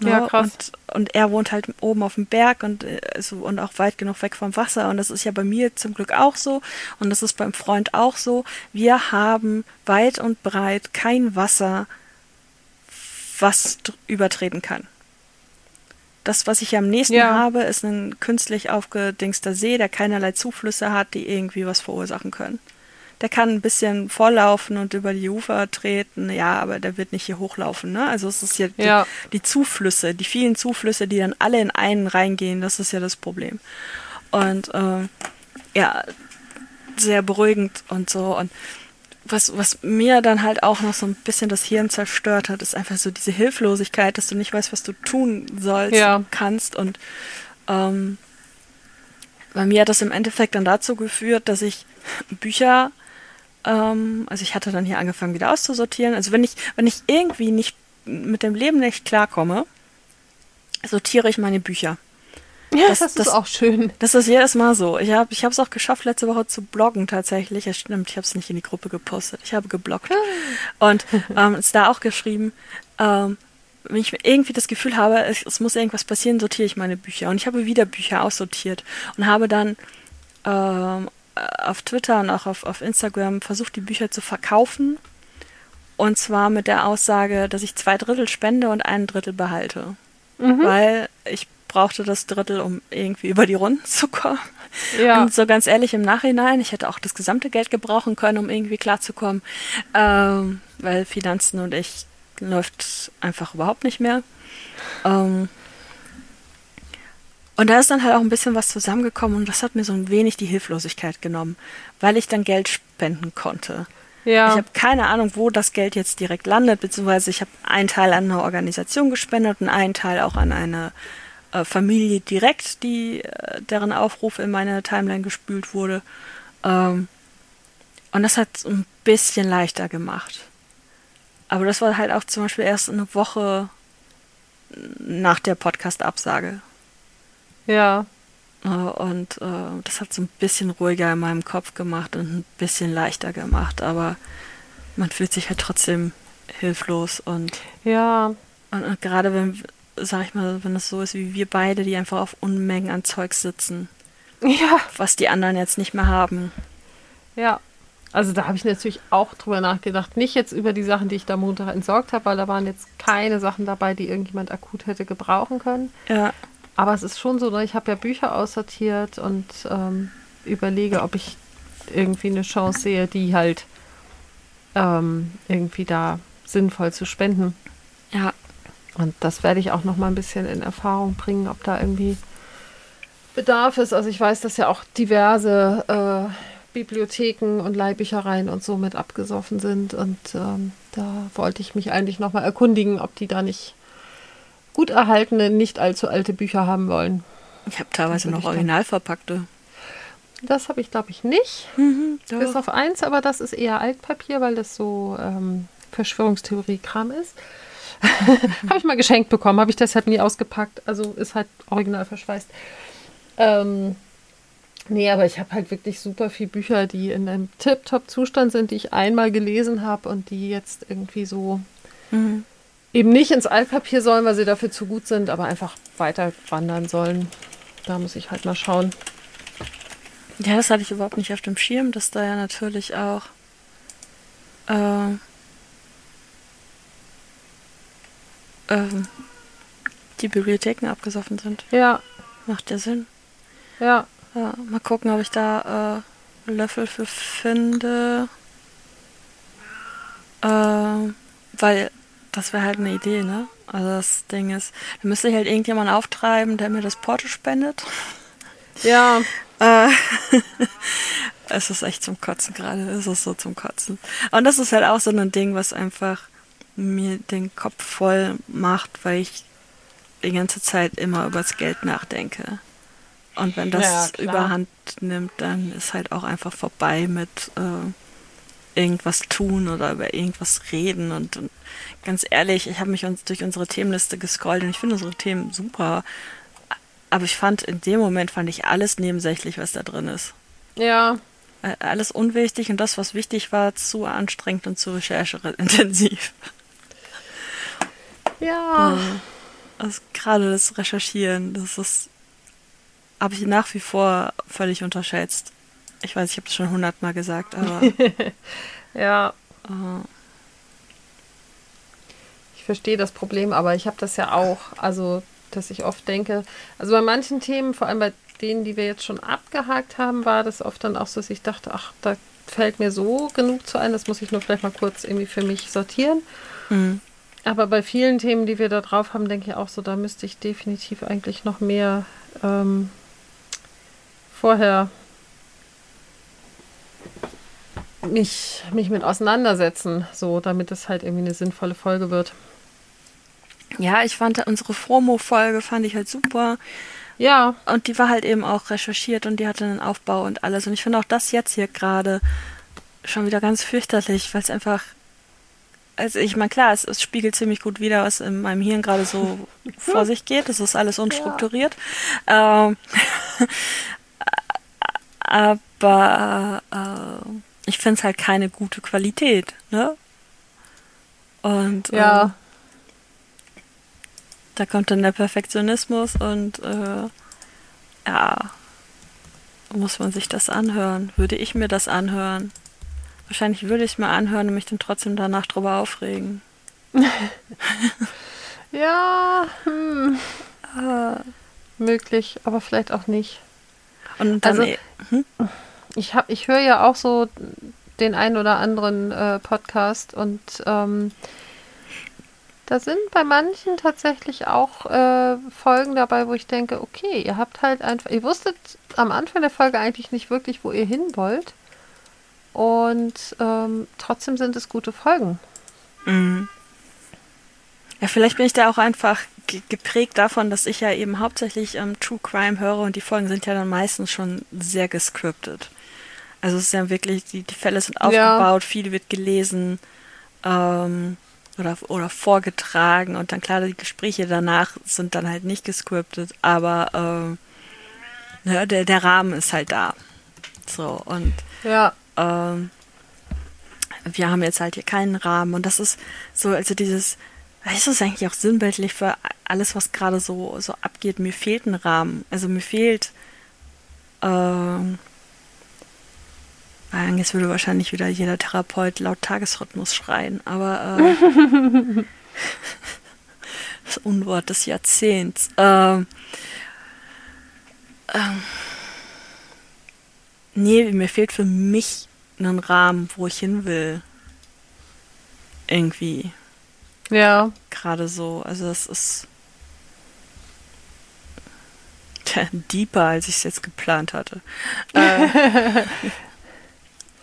Ja, ja krass. Und, und, er wohnt halt oben auf dem Berg und, also, und auch weit genug weg vom Wasser. Und das ist ja bei mir zum Glück auch so. Und das ist beim Freund auch so. Wir haben weit und breit kein Wasser, was übertreten kann. Das, was ich am nächsten ja. habe, ist ein künstlich aufgedingster See, der keinerlei Zuflüsse hat, die irgendwie was verursachen können. Der kann ein bisschen vorlaufen und über die Ufer treten, ja, aber der wird nicht hier hochlaufen, ne? Also es ist hier ja. die, die, Zuflüsse, die vielen Zuflüsse, die dann alle in einen reingehen, das ist ja das Problem. Und äh, ja, sehr beruhigend und so. Und was, was mir dann halt auch noch so ein bisschen das Hirn zerstört hat, ist einfach so diese Hilflosigkeit, dass du nicht weißt, was du tun sollst, ja. kannst. Und ähm, bei mir hat das im Endeffekt dann dazu geführt, dass ich Bücher, ähm, also ich hatte dann hier angefangen wieder auszusortieren. Also wenn ich, wenn ich irgendwie nicht mit dem Leben nicht klarkomme, sortiere ich meine Bücher. Ja, das, das, das ist auch schön. Das ist jedes Mal so. Ich habe ich es auch geschafft, letzte Woche zu bloggen tatsächlich. Ja, stimmt, ich habe es nicht in die Gruppe gepostet. Ich habe gebloggt. Ah. Und ähm, ist da auch geschrieben, ähm, wenn ich irgendwie das Gefühl habe, es, es, muss irgendwas passieren, sortiere ich meine Bücher. Und ich habe wieder Bücher aussortiert und habe dann ähm, auf Twitter und auch auf, auf Instagram versucht, die Bücher zu verkaufen. Und zwar mit der Aussage, dass ich zwei Drittel spende und ein Drittel behalte. Mhm. Weil ich brauchte das Drittel, um irgendwie über die Runden zu kommen. Ja. Und so ganz ehrlich im Nachhinein, ich hätte auch das gesamte Geld gebrauchen können, um irgendwie klarzukommen, ähm, weil Finanzen und ich läuft einfach überhaupt nicht mehr. Ähm, und da ist dann halt auch ein bisschen was zusammengekommen und das hat mir so ein wenig die Hilflosigkeit genommen, weil ich dann Geld spenden konnte. Ja. Ich habe keine Ahnung, wo das Geld jetzt direkt landet, beziehungsweise ich habe einen Teil an eine Organisation gespendet und einen Teil auch an eine äh, Familie direkt, die äh, deren Aufruf in meine Timeline gespült wurde. Ähm, und das hat es ein bisschen leichter gemacht. Aber das war halt auch zum Beispiel erst eine Woche nach der Podcast-Absage. Ja. Äh, und äh, das hat es ein bisschen ruhiger in meinem Kopf gemacht und ein bisschen leichter gemacht. Aber man fühlt sich halt trotzdem hilflos und ja. Und, und gerade wenn sag ich mal, wenn es so ist wie wir beide, die einfach auf Unmengen an Zeug sitzen. Ja. Was die anderen jetzt nicht mehr haben. Ja. Also da habe ich natürlich auch drüber nachgedacht. Nicht jetzt über die Sachen, die ich da Montag entsorgt habe, weil da waren jetzt keine Sachen dabei, die irgendjemand akut hätte gebrauchen können. Ja. Aber es ist schon so, ne, ich habe ja Bücher aussortiert und ähm, überlege, ob ich irgendwie eine Chance sehe, die halt ähm, irgendwie da sinnvoll zu spenden. Ja. Und das werde ich auch noch mal ein bisschen in Erfahrung bringen, ob da irgendwie Bedarf ist. Also ich weiß, dass ja auch diverse äh, Bibliotheken und Leihbüchereien und so mit abgesoffen sind. Und ähm, da wollte ich mich eigentlich noch mal erkundigen, ob die da nicht gut erhaltene, nicht allzu alte Bücher haben wollen. Ich habe teilweise noch ich dann- original verpackte. Das habe ich, glaube ich, nicht. Mhm, Bis auf eins, aber das ist eher Altpapier, weil das so ähm, Verschwörungstheorie-Kram ist. habe ich mal geschenkt bekommen, habe ich deshalb nie ausgepackt. Also ist halt original verschweißt. Ähm, nee, aber ich habe halt wirklich super viele Bücher, die in einem Tip-Top-Zustand sind, die ich einmal gelesen habe und die jetzt irgendwie so Mhm. eben nicht ins Altpapier sollen, weil sie dafür zu gut sind, aber einfach weiter wandern sollen. Da muss ich halt mal schauen. Ja, das hatte ich überhaupt nicht auf dem Schirm, dass da ja natürlich auch äh, ähm, die Bibliotheken abgesoffen sind. Ja, Macht ja Sinn. ja. Ja, mal gucken, ob ich da äh, Löffel für finde. Äh, weil das wäre halt eine Idee, ne? Also das Ding ist, da müsste ich halt irgendjemand auftreiben, der mir das Porto spendet. Ja, Äh, es ist echt zum Kotzen gerade. Es ist so zum Kotzen. Und das ist halt auch so ein Ding, was einfach mir den Kopf voll macht, weil ich die ganze Zeit immer übers Geld nachdenke. Und wenn das Ja, überhand nimmt, dann ist halt auch einfach vorbei mit äh, irgendwas tun oder über irgendwas reden. Und, und ganz ehrlich, ich habe mich uns durch unsere Themenliste gescrollt und ich finde unsere Themen super. Aber ich fand, in dem Moment fand ich alles nebensächlich, was da drin ist. ja. Äh, Alles unwichtig und das, was wichtig war, zu anstrengend und zu rechercheintensiv. Ja. Also gerade das Recherchieren, das ist, habe ich nach wie vor völlig unterschätzt. Ich weiß, ich habe das schon hundertmal gesagt, aber Ja. äh, Ich verstehe das Problem, aber ich habe das ja auch. Also, dass ich oft denke, also bei manchen Themen, vor allem bei denen, die wir jetzt schon abgehakt haben, war das oft dann auch so, dass ich dachte, ach, da fällt mir so genug zu ein, das muss ich nur vielleicht mal kurz irgendwie für mich sortieren. mh. Aber bei vielen Themen, die wir da drauf haben, denke ich auch so, da müsste ich definitiv eigentlich noch mehr ähm, vorher mich, mich mit auseinandersetzen, so damit es halt irgendwie eine sinnvolle Folge wird. ja, ich fand unsere Promo-Folge fand ich halt super. Ja, Und die war halt eben auch recherchiert und die hatte einen Aufbau und alles. Und ich finde auch das jetzt hier gerade schon wieder ganz fürchterlich, weil es einfach. Also ich meine, klar, es, es spiegelt ziemlich gut wider, was in meinem Hirn gerade so vor sich geht. Das ist alles unstrukturiert. Ähm, aber äh, ich finde es halt keine gute Qualität, ne? Und ja, da kommt dann der Perfektionismus und äh, ja, muss man sich das anhören? Würde ich mir das anhören? Wahrscheinlich würde ich es mir anhören und mich dann trotzdem danach drüber aufregen. ja, hm, Ah, möglich, aber vielleicht auch nicht. Und dann, Also- eh- hm? Ich habe, ich höre ja auch so den einen oder anderen äh, Podcast und ähm, da sind bei manchen tatsächlich auch äh, Folgen dabei, wo ich denke, okay, ihr habt halt einfach, ihr wusstet am Anfang der Folge eigentlich nicht wirklich, wo ihr hin wollt. Und ähm, trotzdem sind es gute Folgen. Mhm. Ja, vielleicht bin ich da auch einfach ge- geprägt davon, dass ich ja eben hauptsächlich ähm, True Crime höre und die Folgen sind ja dann meistens schon sehr gescriptet. Also es ist ja wirklich, die, die Fälle sind Ja. aufgebaut, viel wird gelesen ähm, oder, oder vorgetragen und dann klar, die Gespräche danach sind dann halt nicht gescriptet, aber ähm, ne, der, der Rahmen ist halt da. So, und Ja. Ähm, wir haben jetzt halt hier keinen Rahmen und das ist so, also dieses, das ist eigentlich auch sinnbildlich für alles, was gerade so, so abgeht. Mir fehlt ein Rahmen. Also mir fehlt, ähm, jetzt würde wahrscheinlich wieder jeder Therapeut laut Tagesrhythmus schreien, aber äh, das Unwort des Jahrzehnts. Ähm, ähm, nee, mir fehlt für mich einen Rahmen, wo ich hin will. Irgendwie. Ja. Gerade so. Also das ist deeper, als ich es jetzt geplant hatte. Äh,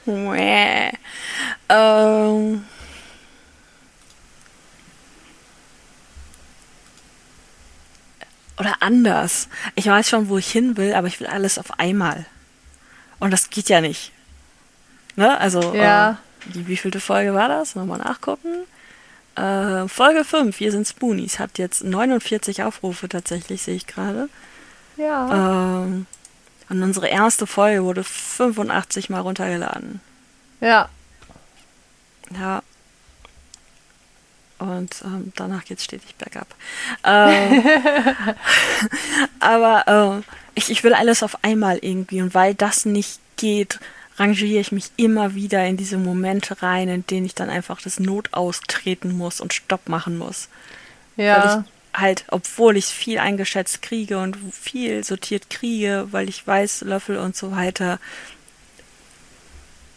ähm, Oder anders. Ich weiß schon, wo ich hin will, aber ich will alles auf einmal. Und das geht ja nicht. Ne? Also, Ja. äh, die wievielte Folge war das? Nochmal nachgucken. Äh, Folge 5, wir sind Spoonies, hat jetzt 49 Aufrufe tatsächlich, sehe ich gerade. Ja. Ähm, und unsere erste Folge wurde 85 Mal runtergeladen. Ja. Ja. Und ähm, danach geht's stetig bergab. Ähm, aber äh, ich, ich will alles auf einmal irgendwie. Und weil das nicht geht, rangiere ich mich immer wieder in diese Momente rein, in denen ich dann einfach das Not austreten muss und Stopp machen muss. Weil Ja. ich halt, obwohl ich viel eingeschätzt kriege und viel sortiert kriege, weil ich weiß, Löffel und so weiter,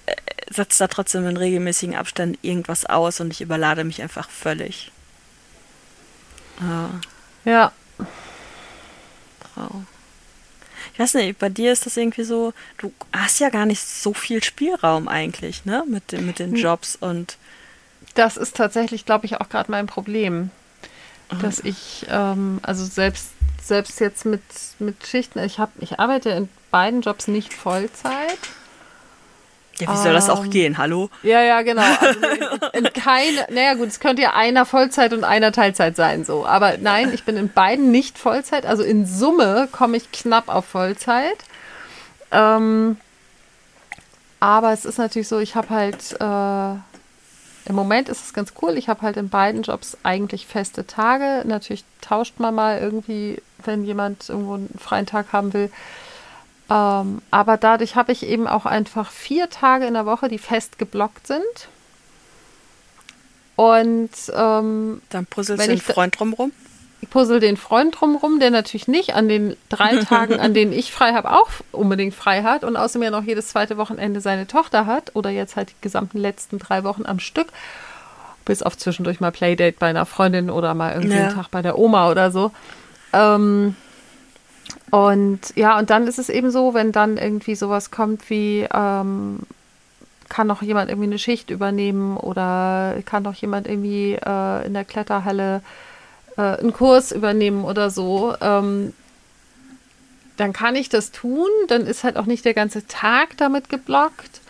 äh, setzt da trotzdem in regelmäßigen Abständen irgendwas aus und ich überlade mich einfach völlig. Ja, Ja. Frau. Ich weiß nicht, bei dir ist das irgendwie so, du hast ja gar nicht so viel Spielraum eigentlich, ne? Mit, den- mit den. Jobs und Das ist tatsächlich, glaube ich, auch gerade mein Problem. Dass ich, ähm, also selbst, selbst jetzt mit, mit Schichten, ich, hab, ich arbeite in beiden Jobs nicht Vollzeit. Ja, wie soll das auch Ähm, gehen? Hallo? Ja, ja, genau. Also in, in keine, naja gut, es könnte ja einer Vollzeit und einer Teilzeit sein, so. Aber nein, ich bin in beiden nicht Vollzeit. Also in Summe komme ich knapp auf Vollzeit. Ähm, aber es ist natürlich so, ich habe halt, äh, im Moment ist es ganz cool. Ich habe halt in beiden Jobs eigentlich feste Tage. Natürlich tauscht man mal irgendwie, wenn jemand irgendwo einen freien Tag haben will. Ähm, aber dadurch habe ich eben auch einfach vier Tage in der Woche, die fest geblockt sind. Und ähm, Dann puzzelst du den Freund drumrum. ich puzzle den Freund drumherum, der natürlich nicht an den drei Tagen, an denen ich frei habe, auch unbedingt frei hat und außerdem ja noch jedes zweite Wochenende seine Tochter hat oder jetzt halt die gesamten letzten drei Wochen am Stück. Bis auf zwischendurch mal Playdate bei einer Freundin oder mal irgendwie Ja. einen Tag bei der Oma oder so. Ähm, und ja, und dann ist es eben so, wenn dann irgendwie sowas kommt wie, ähm, kann noch jemand irgendwie eine Schicht übernehmen oder kann noch jemand irgendwie äh, in der Kletterhalle äh, einen Kurs übernehmen oder so, ähm, dann kann ich das tun. Dann ist halt auch nicht der ganze Tag damit geblockt.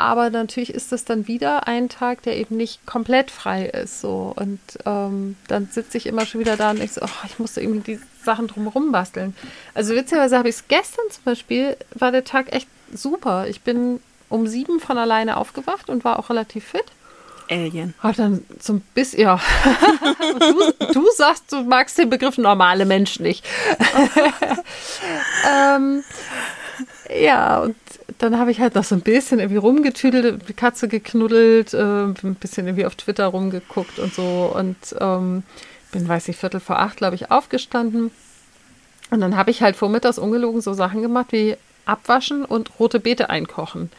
Aber natürlich ist das dann wieder ein Tag, der eben nicht komplett frei ist. So. Und ähm, dann sitze ich immer schon wieder da und denke so, oh, ich musste irgendwie die Sachen drumherum basteln. Also witzigerweise habe ich es gestern zum Beispiel, war der Tag echt super. Ich bin um sieben von alleine aufgewacht und war auch relativ fit. Alien. Hab dann so ein bisschen, ja. du, du sagst, du magst den Begriff normale Menschen nicht. ähm, ja, und dann habe ich halt noch so ein bisschen irgendwie rumgetüdelt, die Katze geknuddelt, äh, ein bisschen irgendwie auf Twitter rumgeguckt und so. Und ähm, bin, weiß ich, Viertel vor acht, glaube ich, aufgestanden. Und dann habe ich halt vormittags ungelogen so Sachen gemacht wie abwaschen und rote Beete einkochen.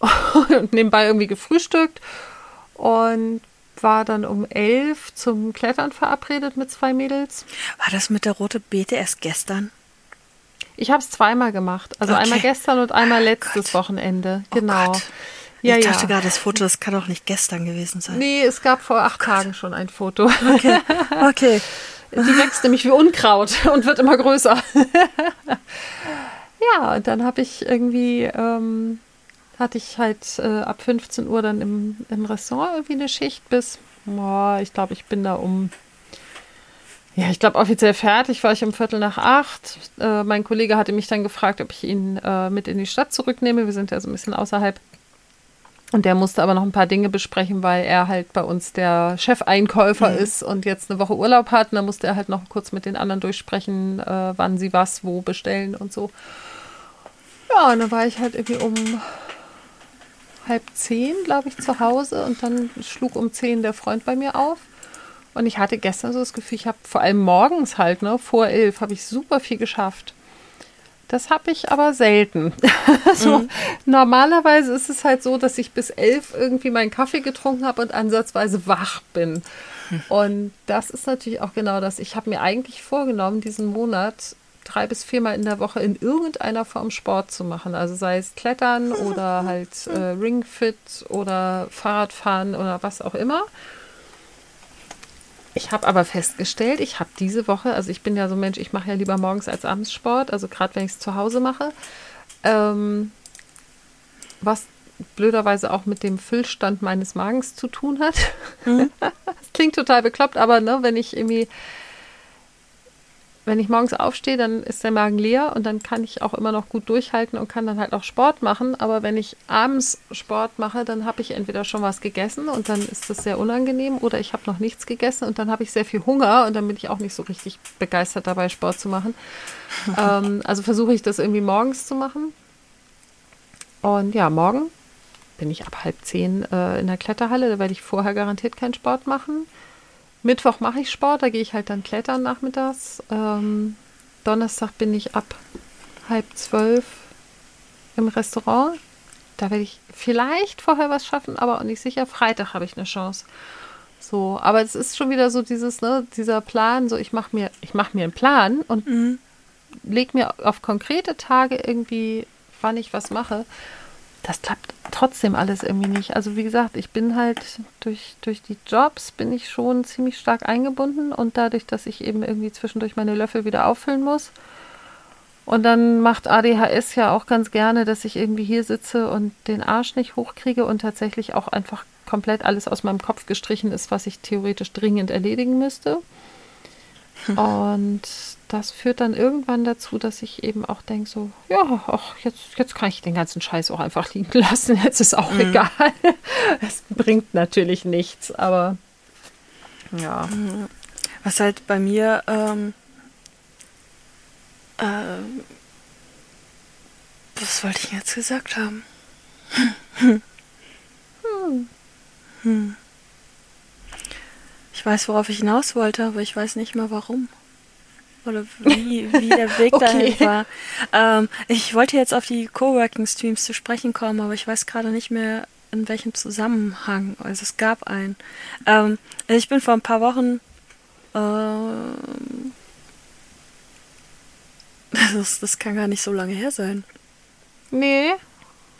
Und nebenbei irgendwie gefrühstückt und war dann um elf zum Klettern verabredet mit zwei Mädels. War das mit der rote Beete erst gestern? Ich habe es zweimal gemacht. Also Okay. einmal gestern und einmal letztes Gott. Wochenende. Oh Genau. Gott. Ja, ich ja. dachte gerade, das Foto, das kann doch nicht gestern gewesen sein. Nee, es gab vor acht Tagen schon ein Foto. Okay. okay. Die wächst nämlich wie Unkraut und wird immer größer. ja, und dann habe ich irgendwie, ähm, hatte ich halt äh, ab 15 Uhr dann im, im Restaurant irgendwie eine Schicht bis, boah, ich glaube, ich bin da um, ja, ich glaube, offiziell fertig war ich um Viertel nach acht. Äh, mein Kollege hatte mich dann gefragt, ob ich ihn äh, mit in die Stadt zurücknehme. Wir sind ja so ein bisschen außerhalb. Und der musste aber noch ein paar Dinge besprechen, weil er halt bei uns der Chefeinkäufer ist und jetzt eine Woche Urlaub hat. Und da musste er halt noch kurz mit den anderen durchsprechen, äh, wann sie was wo bestellen und so. Ja, und dann war ich halt irgendwie um halb zehn, glaube ich, zu Hause und dann schlug um zehn der Freund bei mir auf. Und ich hatte gestern so das Gefühl, ich habe vor allem morgens halt, ne, vor elf, habe ich super viel geschafft. Das habe ich aber selten. so, Normalerweise ist es halt so, dass ich bis elf irgendwie meinen Kaffee getrunken habe und ansatzweise wach bin. Und das ist natürlich auch genau das. Ich habe mir eigentlich vorgenommen, diesen Monat drei bis viermal in der Woche in irgendeiner Form Sport zu machen. Also sei es Klettern oder halt äh, Ringfit oder Fahrradfahren oder was auch immer. Ich habe aber festgestellt, ich habe diese Woche, also ich bin ja so ein Mensch, ich mache ja lieber morgens als abends Sport, also gerade wenn ich es zu Hause mache, ähm, was blöderweise auch mit dem Füllstand meines Magens zu tun hat. Mhm. das klingt total bekloppt, aber ne, wenn ich irgendwie wenn ich morgens aufstehe, dann ist der Magen leer und dann kann ich auch immer noch gut durchhalten und kann dann halt auch Sport machen. Aber wenn ich abends Sport mache, dann habe ich entweder schon was gegessen und dann ist das sehr unangenehm oder ich habe noch nichts gegessen und dann habe ich sehr viel Hunger und dann bin ich auch nicht so richtig begeistert dabei, Sport zu machen. ähm, also versuche ich das irgendwie morgens zu machen. Und ja, morgen bin ich ab halb zehn äh, in der Kletterhalle. Da werde ich vorher garantiert keinen Sport machen. Mittwoch mache ich Sport, da gehe ich halt dann klettern nachmittags. Ähm, Donnerstag bin ich ab halb zwölf im Restaurant. Da werde ich vielleicht vorher was schaffen, aber auch nicht sicher. Freitag habe ich eine Chance. So, aber es ist schon wieder so dieses, ne, dieser Plan, so ich mache mir, ich mache mir einen Plan und mhm. lege mir auf konkrete Tage irgendwie, wann ich was mache das klappt trotzdem alles irgendwie nicht. Also wie gesagt, ich bin halt durch, durch die Jobs bin ich schon ziemlich stark eingebunden und dadurch, dass ich eben irgendwie zwischendurch meine Löffel wieder auffüllen muss. Und dann macht ADHS ja auch ganz gerne, dass ich irgendwie hier sitze und den Arsch nicht hochkriege und tatsächlich auch einfach komplett alles aus meinem Kopf gestrichen ist, was ich theoretisch dringend erledigen müsste. Und das führt dann irgendwann dazu, dass ich eben auch denke, so, ja, ach, jetzt, jetzt kann ich den ganzen Scheiß auch einfach liegen lassen. Jetzt ist auch mhm. egal. Es bringt natürlich nichts, aber ja. Mhm. Was halt bei mir ähm, äh, was wollte ich jetzt gesagt haben? Hm. Hm. Hm. Ich weiß, worauf ich hinaus wollte, aber ich weiß nicht mehr warum. Oder wie, wie der Weg okay. dahin war. Ähm, ich wollte jetzt auf die Coworking-Streams zu sprechen kommen, aber ich weiß gerade nicht mehr, in welchem Zusammenhang. Also es gab einen. Ähm, also ich bin vor ein paar Wochen. Ähm, das, das kann gar nicht so lange her sein. Nee,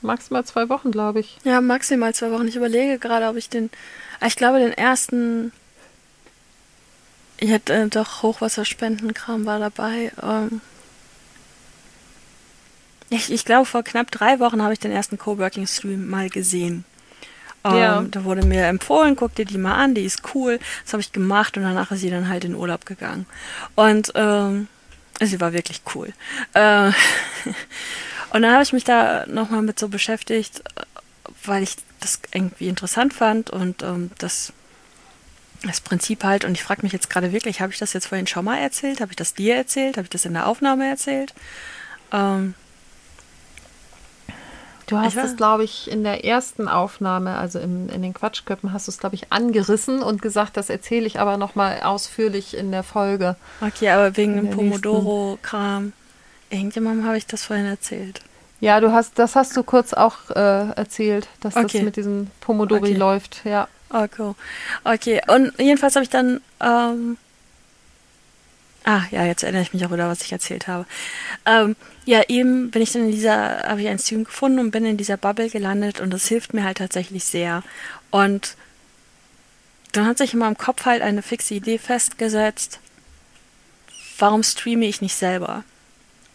maximal zwei Wochen, glaube ich. Ja, maximal zwei Wochen. Ich überlege gerade, ob ich den. Ich glaube, den ersten ich hatte äh, doch Hochwasserspendenkram war dabei. Ähm ich, ich glaube, vor knapp drei Wochen habe ich den ersten Coworking-Stream mal gesehen. Ähm, ja. Da wurde mir empfohlen, guck dir die mal an, die ist cool. Das habe ich gemacht und danach ist sie dann halt in Urlaub gegangen. Und ähm, sie war wirklich cool. Äh, und dann habe ich mich da nochmal mit so beschäftigt, weil ich das irgendwie interessant fand und ähm, das das Prinzip halt, und ich frage mich jetzt gerade wirklich, habe ich das jetzt vorhin schon mal erzählt? Habe ich das dir erzählt? Habe ich das in der Aufnahme erzählt? Ähm, du hast es, glaube ich, in der ersten Aufnahme, also im, in den Quatschköppen, hast du es, glaube ich, angerissen und gesagt, das erzähle ich aber nochmal ausführlich in der Folge. Okay, aber wegen dem Pomodoro-Kram. Irgendjemandem habe ich das vorhin erzählt. Ja, du hast, das hast du kurz auch äh, erzählt, dass okay. das mit diesem Pomodori okay. läuft, ja. Oh, cool. Okay, und jedenfalls habe ich dann. Ähm, ah, ja, jetzt erinnere ich mich auch wieder, was ich erzählt habe. Ähm, ja, eben bin ich dann in dieser, habe ich ein Stream gefunden und bin in dieser Bubble gelandet und das hilft mir halt tatsächlich sehr. Und dann hat sich in meinem Kopf halt eine fixe Idee festgesetzt, warum streame ich nicht selber?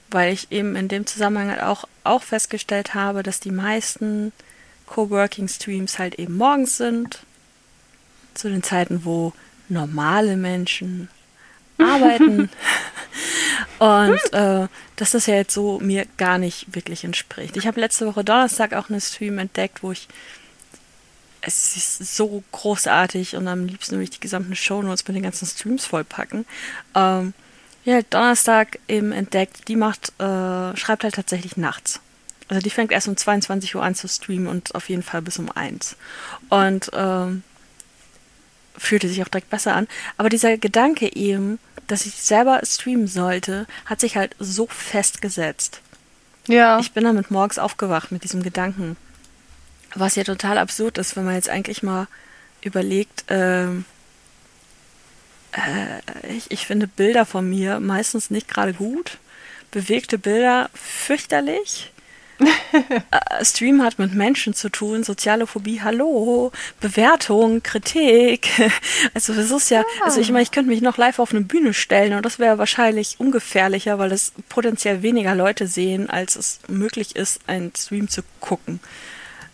Weil ich eben in dem Zusammenhang halt auch, auch festgestellt habe, dass die meisten Coworking-Streams halt eben morgens sind zu den Zeiten, wo normale Menschen arbeiten. und äh, dass das ja jetzt so mir gar nicht wirklich entspricht. Ich habe letzte Woche Donnerstag auch einen Stream entdeckt, wo ich es ist so großartig und am liebsten würde ich die gesamten Shownotes mit den ganzen Streams vollpacken. Ähm, ja, Donnerstag eben entdeckt, die macht, äh, schreibt halt tatsächlich nachts. Also die fängt erst um 22 Uhr an zu streamen und auf jeden Fall bis um 1. Und ähm, fühlte sich auch direkt besser an. Aber dieser Gedanke eben, dass ich selber streamen sollte, hat sich halt so festgesetzt. Ja. Ich bin damit morgens aufgewacht mit diesem Gedanken. Was ja total absurd ist, wenn man jetzt eigentlich mal überlegt, ähm, äh, ich, ich finde Bilder von mir meistens nicht gerade gut. Bewegte Bilder fürchterlich. äh, Stream hat mit Menschen zu tun, soziale Phobie, hallo, Bewertung, Kritik. Also das ist ja, also ich meine, ich könnte mich noch live auf eine Bühne stellen und das wäre wahrscheinlich ungefährlicher, weil es potenziell weniger Leute sehen, als es möglich ist, einen Stream zu gucken.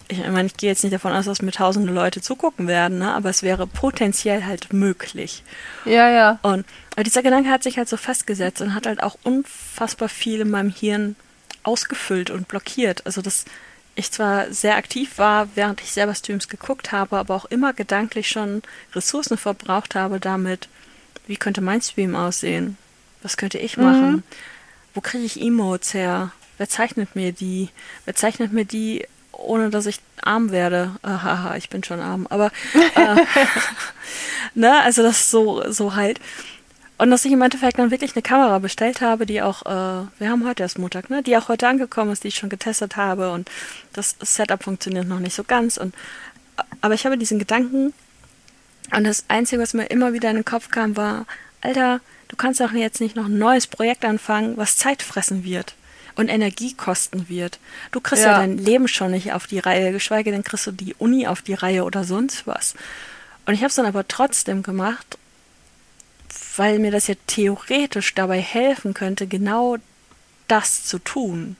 Ich meine, ich gehe jetzt nicht davon aus, dass mir tausende Leute zugucken werden, ne? aber es wäre potenziell halt möglich. Ja, ja. Und dieser Gedanke hat sich halt so festgesetzt und hat halt auch unfassbar viel in meinem Hirn ausgefüllt und blockiert. Also dass ich zwar sehr aktiv war, während ich selber Streams geguckt habe, aber auch immer gedanklich schon Ressourcen verbraucht habe damit, wie könnte mein Stream aussehen? Was könnte ich machen? Mhm. Wo kriege ich Emotes her? Wer zeichnet mir die? Wer zeichnet mir die, ohne dass ich arm werde? Haha, ich bin schon arm. Aber äh, ne, also das so so halt. Und dass ich im Endeffekt dann wirklich eine Kamera bestellt habe, die auch, äh, wir haben heute erst Montag, ne, die auch heute angekommen ist, die ich schon getestet habe und das Setup funktioniert noch nicht so ganz. Und aber ich habe diesen Gedanken und das Einzige, was mir immer wieder in den Kopf kam, war, Alter, du kannst doch jetzt nicht noch ein neues Projekt anfangen, was Zeit fressen wird und Energie kosten wird. Du kriegst ja. ja dein Leben schon nicht auf die Reihe, geschweige denn kriegst du die Uni auf die Reihe oder sonst was. Und ich habe es dann aber trotzdem gemacht weil mir das ja theoretisch dabei helfen könnte, genau das zu tun.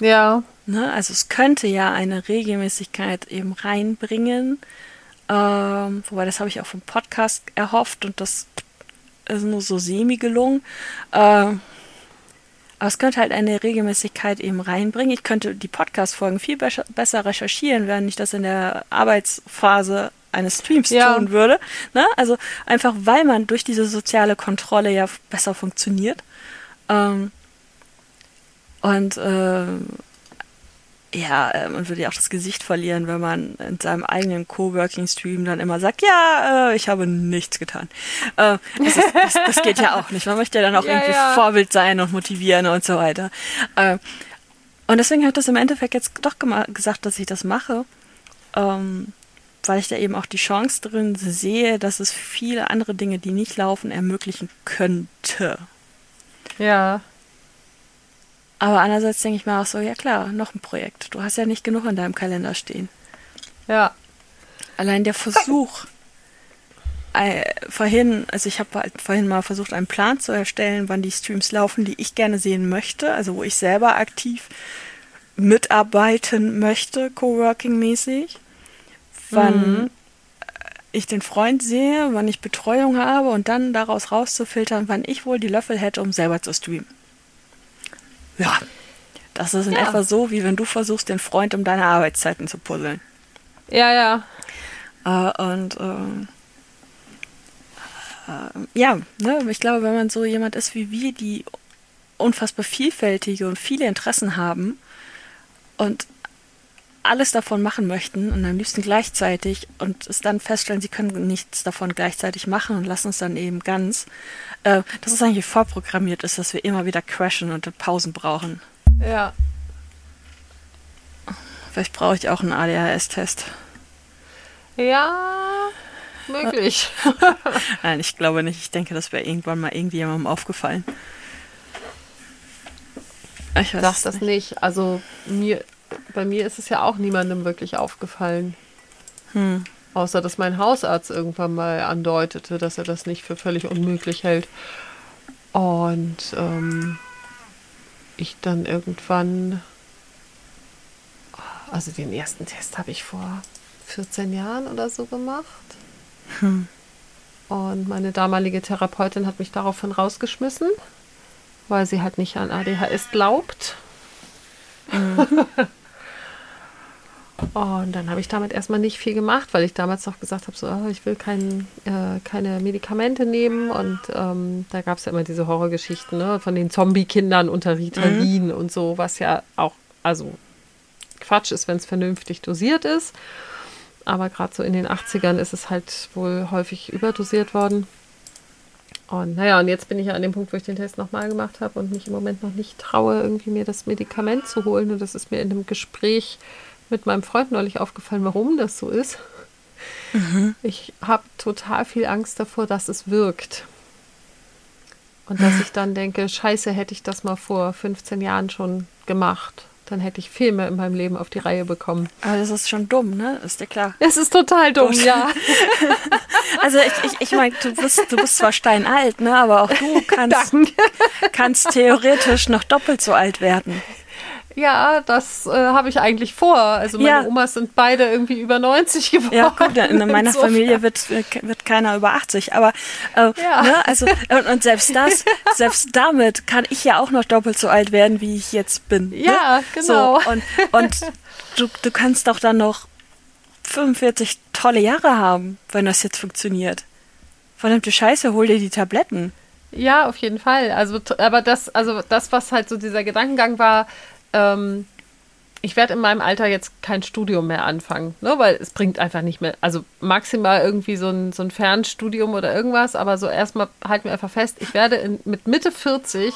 Ja. Ne? Also es könnte ja eine Regelmäßigkeit eben reinbringen. Ähm, wobei das habe ich auch vom Podcast erhofft und das ist nur so semi gelungen. Ähm, aber es könnte halt eine Regelmäßigkeit eben reinbringen. Ich könnte die Podcast-Folgen viel besser recherchieren, während ich das in der Arbeitsphase eines Streams ja. tun würde. Ne? Also einfach, weil man durch diese soziale Kontrolle ja besser funktioniert. Ähm, und äh, ja, äh, man würde ja auch das Gesicht verlieren, wenn man in seinem eigenen Coworking-Stream dann immer sagt, ja, äh, ich habe nichts getan. Äh, das, ist, das, das, geht ja auch nicht. Man möchte ja dann auch ja, irgendwie ja. Vorbild sein und motivieren und so weiter. Äh, und deswegen habe ich das im Endeffekt jetzt doch gesagt, dass ich das mache. Ähm, weil ich da eben auch die Chance drin sehe, dass es viele andere Dinge, die nicht laufen, ermöglichen könnte. Ja. Aber andererseits denke ich mir auch so, ja klar, noch ein Projekt. Du hast ja nicht genug in deinem Kalender stehen. Ja. Allein der Versuch, äh, vorhin, also ich habe halt vorhin mal versucht, einen Plan zu erstellen, wann die Streams laufen, die ich gerne sehen möchte, also wo ich selber aktiv mitarbeiten möchte, Coworking-mäßig wann mhm. ich den Freund sehe, wann ich Betreuung habe und dann daraus rauszufiltern, wann ich wohl die Löffel hätte, um selber zu streamen. Ja, das ist in ja. etwa so, wie wenn du versuchst, den Freund um deine Arbeitszeiten zu puzzeln. Ja, ja. Äh, und äh, äh, ja, ne, ich glaube, wenn man so jemand ist wie wir, die unfassbar vielfältige und viele Interessen haben und alles davon machen möchten und am liebsten gleichzeitig und es dann feststellen, sie können nichts davon gleichzeitig machen und lassen es dann eben ganz, äh, dass es eigentlich vorprogrammiert ist, dass wir immer wieder crashen und Pausen brauchen. Ja. Vielleicht brauche ich auch einen ADHS-Test. Ja, möglich. Nein, ich glaube nicht. Ich denke, das wäre irgendwann mal irgendjemandem aufgefallen. Ich weiß Sag das nicht. nicht. Also mir bei mir ist es ja auch niemandem wirklich aufgefallen. Hm. Außer dass mein Hausarzt irgendwann mal andeutete, dass er das nicht für völlig unmöglich hält. Und ähm, ich dann irgendwann, also den ersten Test habe ich vor 14 Jahren oder so gemacht. Hm. Und meine damalige Therapeutin hat mich daraufhin rausgeschmissen, weil sie halt nicht an ADHS glaubt. Mhm. Und dann habe ich damit erstmal nicht viel gemacht, weil ich damals noch gesagt habe, so, oh, ich will kein, äh, keine Medikamente nehmen. Und ähm, da gab es ja immer diese Horrorgeschichten ne, von den Zombie-Kindern unter Ritalin mhm. und so, was ja auch, also Quatsch ist, wenn es vernünftig dosiert ist. Aber gerade so in den 80ern ist es halt wohl häufig überdosiert worden. Und naja, und jetzt bin ich ja an dem Punkt, wo ich den Test nochmal gemacht habe und mich im Moment noch nicht traue, irgendwie mir das Medikament zu holen. Und das ist mir in einem Gespräch mit meinem Freund neulich aufgefallen, warum das so ist. Mhm. Ich habe total viel Angst davor, dass es wirkt. Und dass ich dann denke, scheiße, hätte ich das mal vor 15 Jahren schon gemacht, dann hätte ich viel mehr in meinem Leben auf die Reihe bekommen. Aber das ist schon dumm, ne? Ist dir klar. Es ist total dumm, ja. Also ich, ich, ich meine, du bist, du bist zwar steinalt, ne? Aber auch du kannst, kannst theoretisch noch doppelt so alt werden. Ja, das äh, habe ich eigentlich vor. Also meine Ja. Omas sind beide irgendwie über 90 geworden. Ja, gut, in meiner Insofern. Familie wird, wird keiner über 80, aber äh, Ja. ne, also und, und selbst das, selbst damit kann ich ja auch noch doppelt so alt werden, wie ich jetzt bin. Ja, ne? genau. So, und und du, du kannst doch dann noch 45 tolle Jahre haben, wenn das jetzt funktioniert. Verdammte Scheiße, hol dir die Tabletten. Ja, auf jeden Fall. Also, aber das, also das, was halt so dieser Gedankengang war, ähm, ich werde in meinem Alter jetzt kein Studium mehr anfangen, ne, weil es bringt einfach nicht mehr, also maximal irgendwie so ein, so ein Fernstudium oder irgendwas, aber so erstmal halten wir einfach fest, ich werde in, mit Mitte 40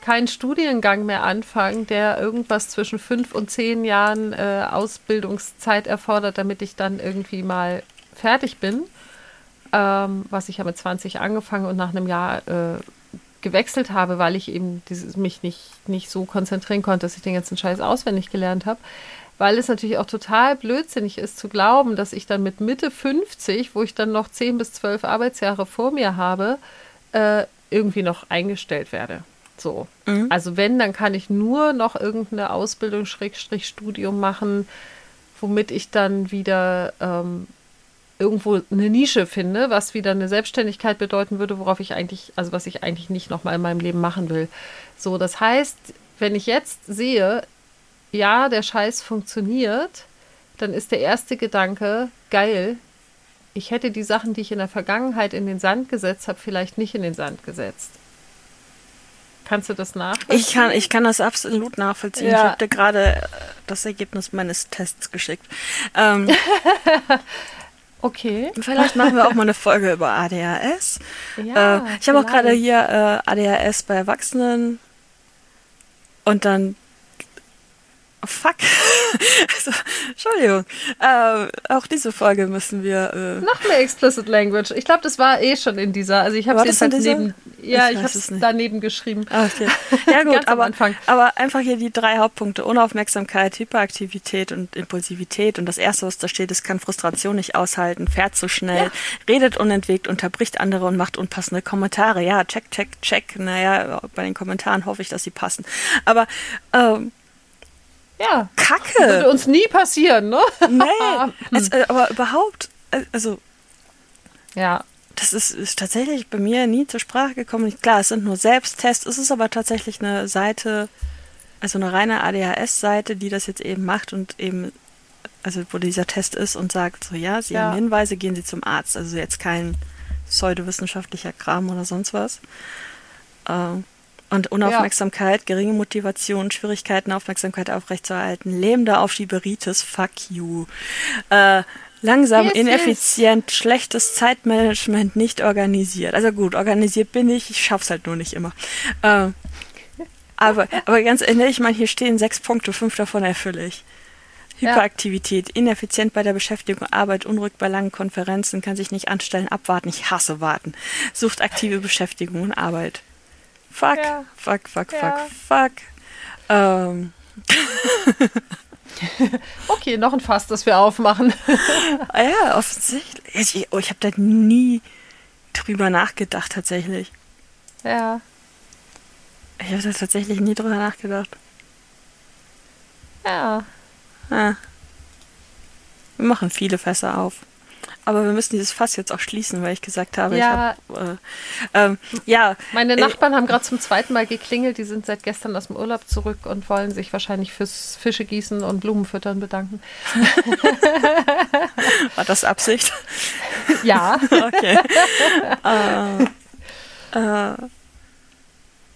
keinen Studiengang mehr anfangen, der irgendwas zwischen fünf und zehn Jahren äh, Ausbildungszeit erfordert, damit ich dann irgendwie mal fertig bin. Ähm, was ich ja mit 20 angefangen und nach einem Jahr äh, gewechselt habe, weil ich eben dieses, mich nicht, nicht so konzentrieren konnte, dass ich den ganzen Scheiß auswendig gelernt habe. Weil es natürlich auch total blödsinnig ist zu glauben, dass ich dann mit Mitte 50, wo ich dann noch 10 bis 12 Arbeitsjahre vor mir habe, äh, irgendwie noch eingestellt werde. So. Also wenn, dann kann ich nur noch irgendeine Ausbildung, Schrägstrich Studium machen, womit ich dann wieder ähm, irgendwo eine Nische finde, was wieder eine Selbstständigkeit bedeuten würde, worauf ich eigentlich, also was ich eigentlich nicht nochmal in meinem Leben machen will. So, das heißt, wenn ich jetzt sehe, ja, der Scheiß funktioniert, dann ist der erste Gedanke, geil, ich hätte die Sachen, die ich in der Vergangenheit in den Sand gesetzt habe, vielleicht nicht in den Sand gesetzt. Kannst du das nachvollziehen? Ich kann, ich kann das absolut nachvollziehen. Ja. Ich habe dir gerade äh, das Ergebnis meines Tests geschickt. Ähm, Okay. vielleicht machen wir auch mal eine Folge über ADHS. Ja, äh, ich habe auch gerade vielleicht. hier äh, ADHS bei Erwachsenen und dann oh, fuck. also, Entschuldigung. Äh, auch diese Folge müssen wir. Äh, Noch mehr Explicit Language. Ich glaube, das war eh schon in dieser. Also ich habe es dieser? neben. Ja, Ich ich, habe es daneben geschrieben. Ah, Okay. Ja gut, aber, aber einfach hier die drei Hauptpunkte. Unaufmerksamkeit, Hyperaktivität und Impulsivität. Und das Erste, was da steht, ist, kann Frustration nicht aushalten, fährt zu schnell, Ja. redet unentwegt, unterbricht andere und macht unpassende Kommentare. Ja, check, check, check. Naja, bei den Kommentaren hoffe ich, dass sie passen. Aber ähm, Ja. Würde Kacke! uns nie passieren, ne? Nee, also, aber überhaupt, äh, also Ja. das ist, ist tatsächlich bei mir nie zur Sprache gekommen. Klar, es sind nur Selbsttests, es ist aber tatsächlich eine Seite, also eine reine ADHS-Seite, die das jetzt eben macht und eben, also wo dieser Test ist und sagt, so ja, Sie Ja. haben Hinweise, gehen Sie zum Arzt. Also jetzt kein pseudowissenschaftlicher Kram oder sonst was. Ähm, und Unaufmerksamkeit, geringe Motivation, Schwierigkeiten, Aufmerksamkeit aufrechtzuerhalten, lähmende Aufschieberitis, fuck you. Äh, langsam, Yes, ineffizient, schlechtes Zeitmanagement, nicht organisiert. Also gut, organisiert bin ich, ich schaff's halt nur nicht immer. Ähm, aber, aber ganz ehrlich, ich meine, hier stehen sechs Punkte, fünf davon erfülle ich. Ja. Hyperaktivität, ineffizient bei der Beschäftigung, Arbeit, unruhig bei langen Konferenzen, kann sich nicht anstellen, abwarten, ich hasse warten. Sucht aktive Beschäftigung und Arbeit. Fuck, Ja. fuck, fuck, Ja. fuck, fuck. Ähm, Okay, noch ein Fass, das wir aufmachen. ah ja, offensichtlich. Ich, oh, ich habe da nie drüber nachgedacht, tatsächlich. ja. Ich habe da tatsächlich nie drüber nachgedacht. Ja. Ah. Wir machen viele Fässer auf. Aber wir müssen dieses Fass jetzt auch schließen, weil ich gesagt habe, Ja. ich habe. Äh, ähm, ja, Meine Äh, Nachbarn haben gerade zum zweiten Mal geklingelt. Die sind seit gestern aus dem Urlaub zurück und wollen sich wahrscheinlich fürs Fische gießen und Blumen füttern bedanken. war das Absicht? Ja. Okay. äh, äh,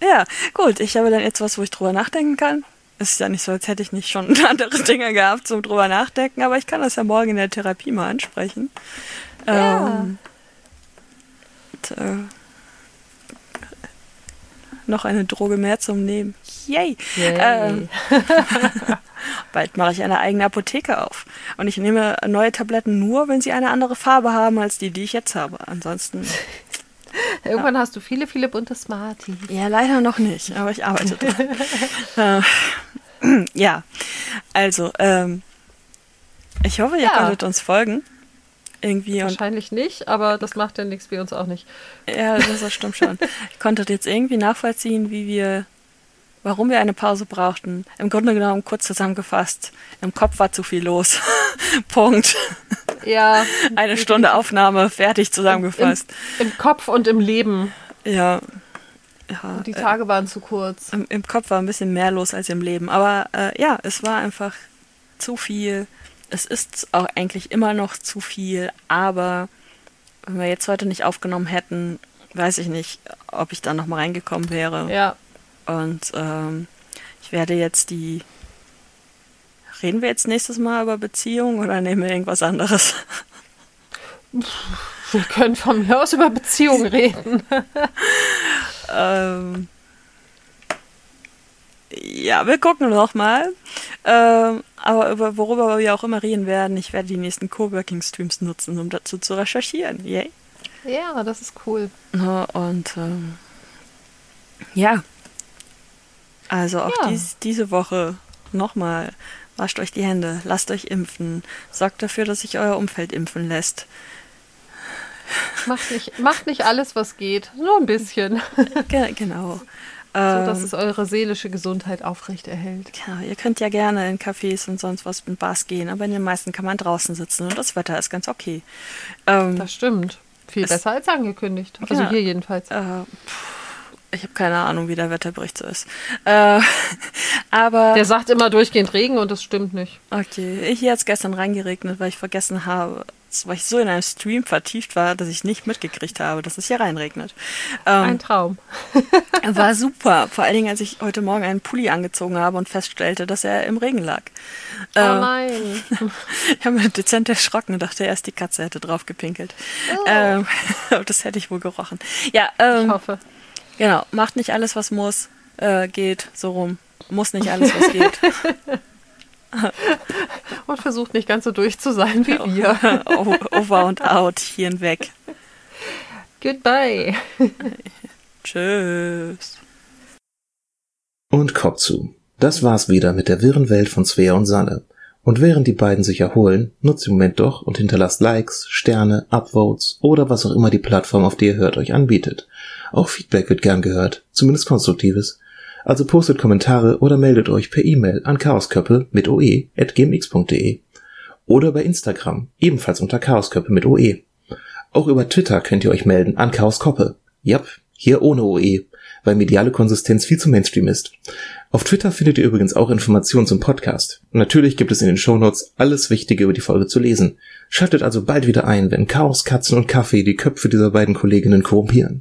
ja, gut. Ich habe dann jetzt was, wo ich drüber nachdenken kann. Es ist ja nicht so, als hätte ich nicht schon andere Dinge gehabt zum drüber nachdenken, aber ich kann das ja morgen in der Therapie mal ansprechen. Ja. Ähm, und, äh, noch eine Droge mehr zum Nehmen. Yay! Yay. Ähm, Bald mache ich eine eigene Apotheke auf. Und ich nehme neue Tabletten nur, wenn sie eine andere Farbe haben als die, die ich jetzt habe. Ansonsten, Irgendwann hast du viele, viele bunte Smarties. ja, leider noch nicht, aber ich arbeite dran. äh, ja, also, ähm, ich hoffe, ihr Ja. konntet uns folgen. Irgendwie Wahrscheinlich nicht, aber das macht ja nichts, wir uns auch nicht. ja, das, das stimmt schon. Ich konnte jetzt irgendwie nachvollziehen, wie wir, warum wir eine Pause brauchten. Im Grunde genommen kurz zusammengefasst. Im Kopf war zu viel los. Punkt. Ja, Eine Stunde Aufnahme, fertig zusammengefasst. im Kopf und im Leben. Ja. ja die äh, Tage waren zu kurz. im, Im Kopf war ein bisschen mehr los als im Leben. Aber äh, ja, es war einfach zu viel. Es ist auch eigentlich immer noch zu viel, aber wenn wir jetzt heute nicht aufgenommen hätten, weiß ich nicht, ob ich da nochmal reingekommen wäre. Ja, Und ähm, ich werde jetzt die. Reden wir jetzt nächstes Mal über Beziehungen oder nehmen wir irgendwas anderes? wir können von mir aus über Beziehungen reden. ähm, ja, wir gucken noch mal. Ähm, aber über, worüber wir auch immer reden werden, ich werde die nächsten Coworking-Streams nutzen, um dazu zu recherchieren. Yay. Ja, das ist cool. Und ähm, ja, also auch Ja. dies, diese Woche nochmal, wascht euch die Hände, lasst euch impfen, sorgt dafür, dass sich euer Umfeld impfen lässt. Macht nicht, macht nicht alles, was geht. Nur ein bisschen. Ge genau. So, dass Ähm, es eure seelische Gesundheit aufrechterhält. ja, ihr könnt ja gerne in Cafés und sonst was in Bars gehen, aber in den meisten kann man draußen sitzen und das Wetter ist ganz okay. Ähm, Das stimmt. Viel Es- besser als angekündigt. Also Ja. hier jedenfalls. Äh, ich habe keine Ahnung, wie der Wetterbericht so ist. Äh, aber Der sagt immer durchgehend Regen und das stimmt nicht. okay, hier hat es gestern reingeregnet, weil ich vergessen habe, weil ich so in einem Stream vertieft war, dass ich nicht mitgekriegt habe, dass es hier reinregnet. Ein Ähm, Traum. war super, vor allen Dingen, als ich heute Morgen einen Pulli angezogen habe und feststellte, dass er im Regen lag. Oh Äh, nein. Ich habe mir dezent erschrocken und dachte erst, die Katze hätte drauf gepinkelt. Oh. Ähm, das hätte ich wohl gerochen. Ja, Ich ähm, hoffe. Genau. Macht nicht alles, was muss, äh, geht, so rum. Muss nicht alles, was geht. Und versucht nicht ganz so durch zu sein wie wir. Over und out, hier hinweg. Goodbye. Tschüss. Und Kopf zu. Das war's wieder mit der wirren Welt von Svea und Sanne. Und während die beiden sich erholen, nutzt den Moment doch und hinterlasst Likes, Sterne, Upvotes oder was auch immer die Plattform, auf die ihr hört, euch anbietet. Auch Feedback wird gern gehört, zumindest konstruktives. Also postet Kommentare oder meldet euch per E-Mail an chaosköppe mit oe at gmx.de oder bei Instagram, ebenfalls unter chaosköppe mit oe. Auch über Twitter könnt ihr euch melden an chaoskoppe. Jap, hier ohne oe, weil mediale Konsistenz viel zu Mainstream ist. Auf Twitter findet ihr übrigens auch Informationen zum Podcast. Natürlich gibt es in den Shownotes alles Wichtige über die Folge zu lesen. Schaltet also bald wieder ein, wenn Chaos, Katzen und Kaffee die Köpfe dieser beiden Kolleginnen korrumpieren.